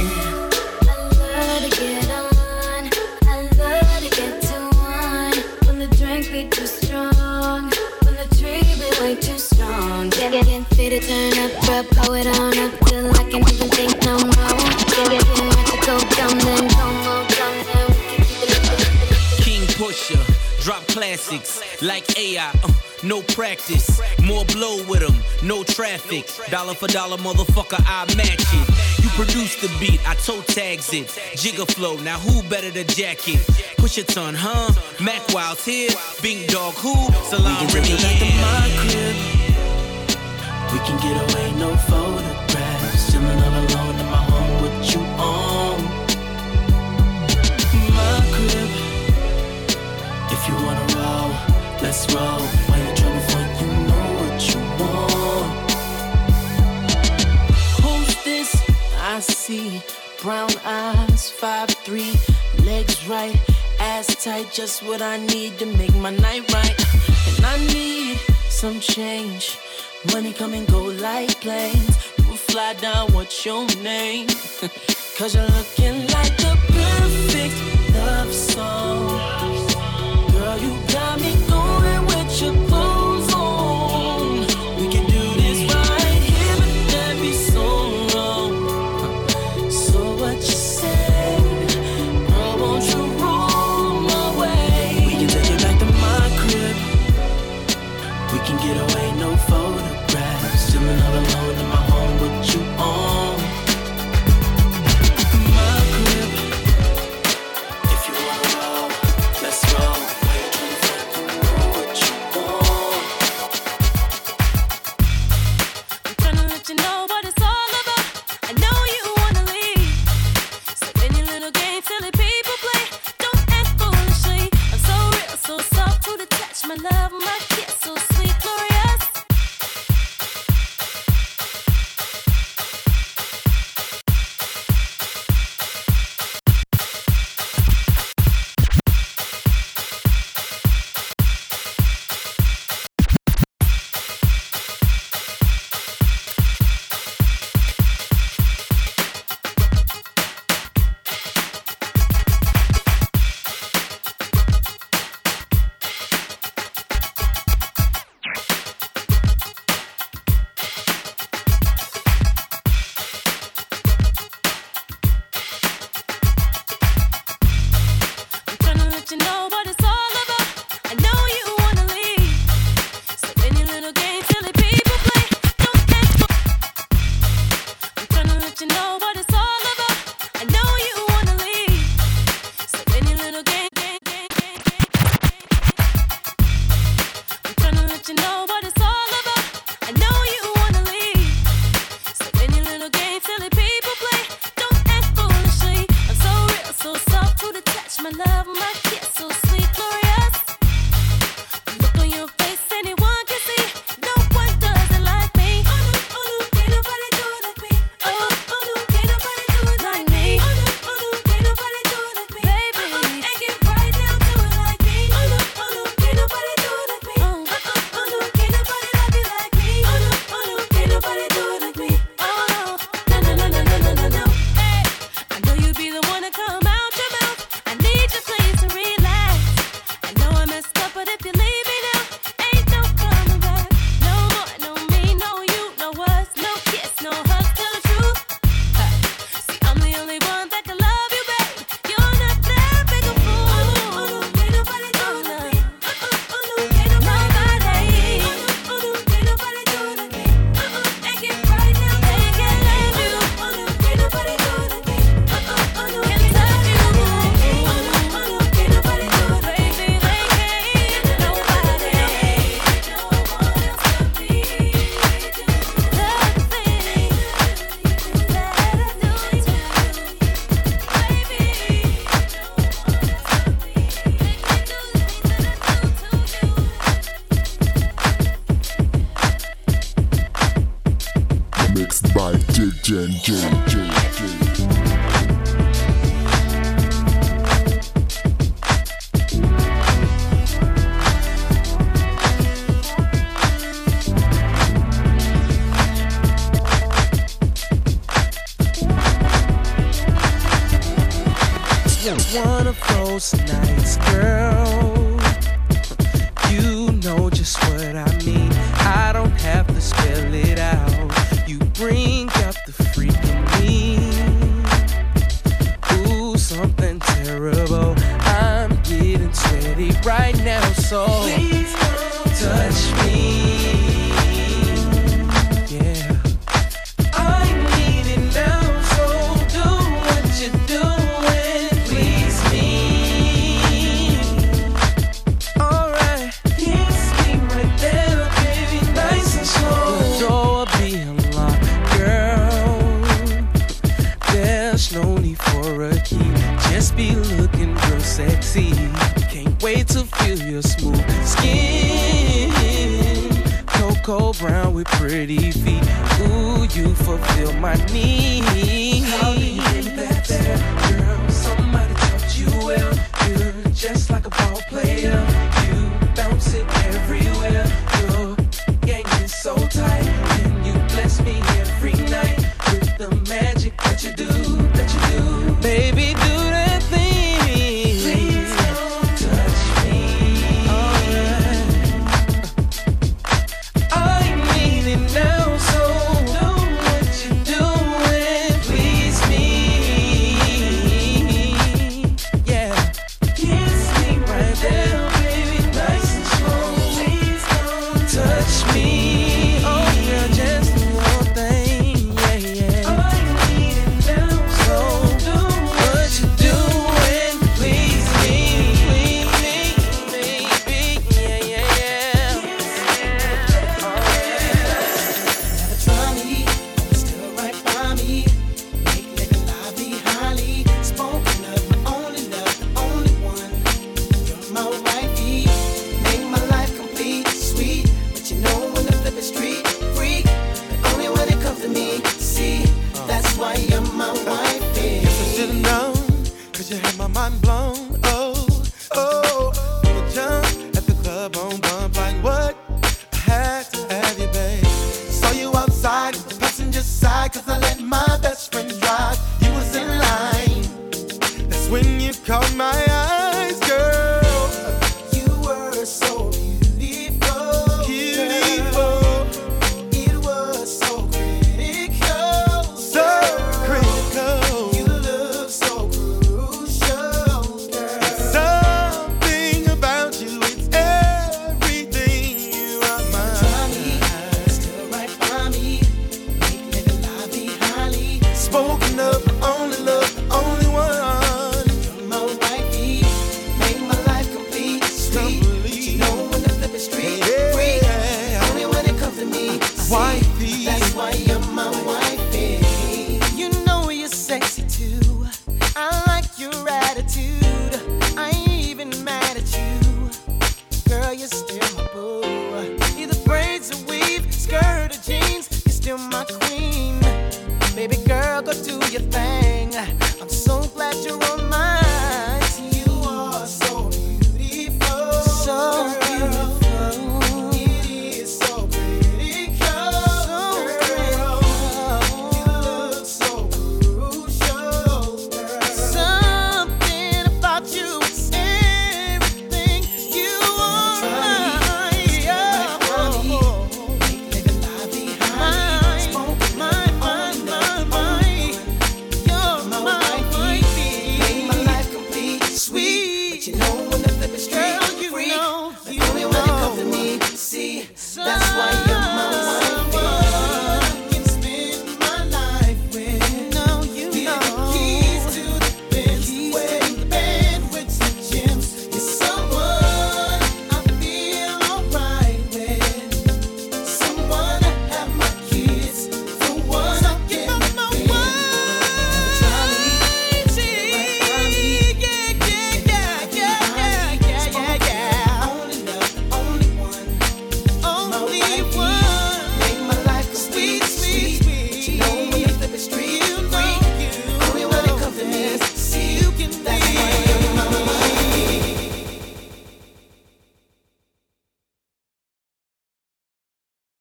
Too strong, yeah, yeah. Can't turn up, blow it on up I can't even think no more. Yeah, yeah, to go dumb, then go more we. King Pusher, drop classics like AI. Uh no practice. More blow with them, no traffic. Dollar for dollar, motherfucker, I match it. You produce the beat, I toe tags it. Jigger flow, now who better to jack it? Push a ton, huh? Mac Wild's here, Bing Dog who? Salam Remy. We can yeah. my. We can get away, no photographs. Chilling all alone. If you wanna roll, let's roll. I see brown eyes, five three, legs right, ass tight, just what I need to make my night right. And I need some change. Money come and go like planes. You fly down, what's your name? (laughs) Cause you're looking like the perfect love song.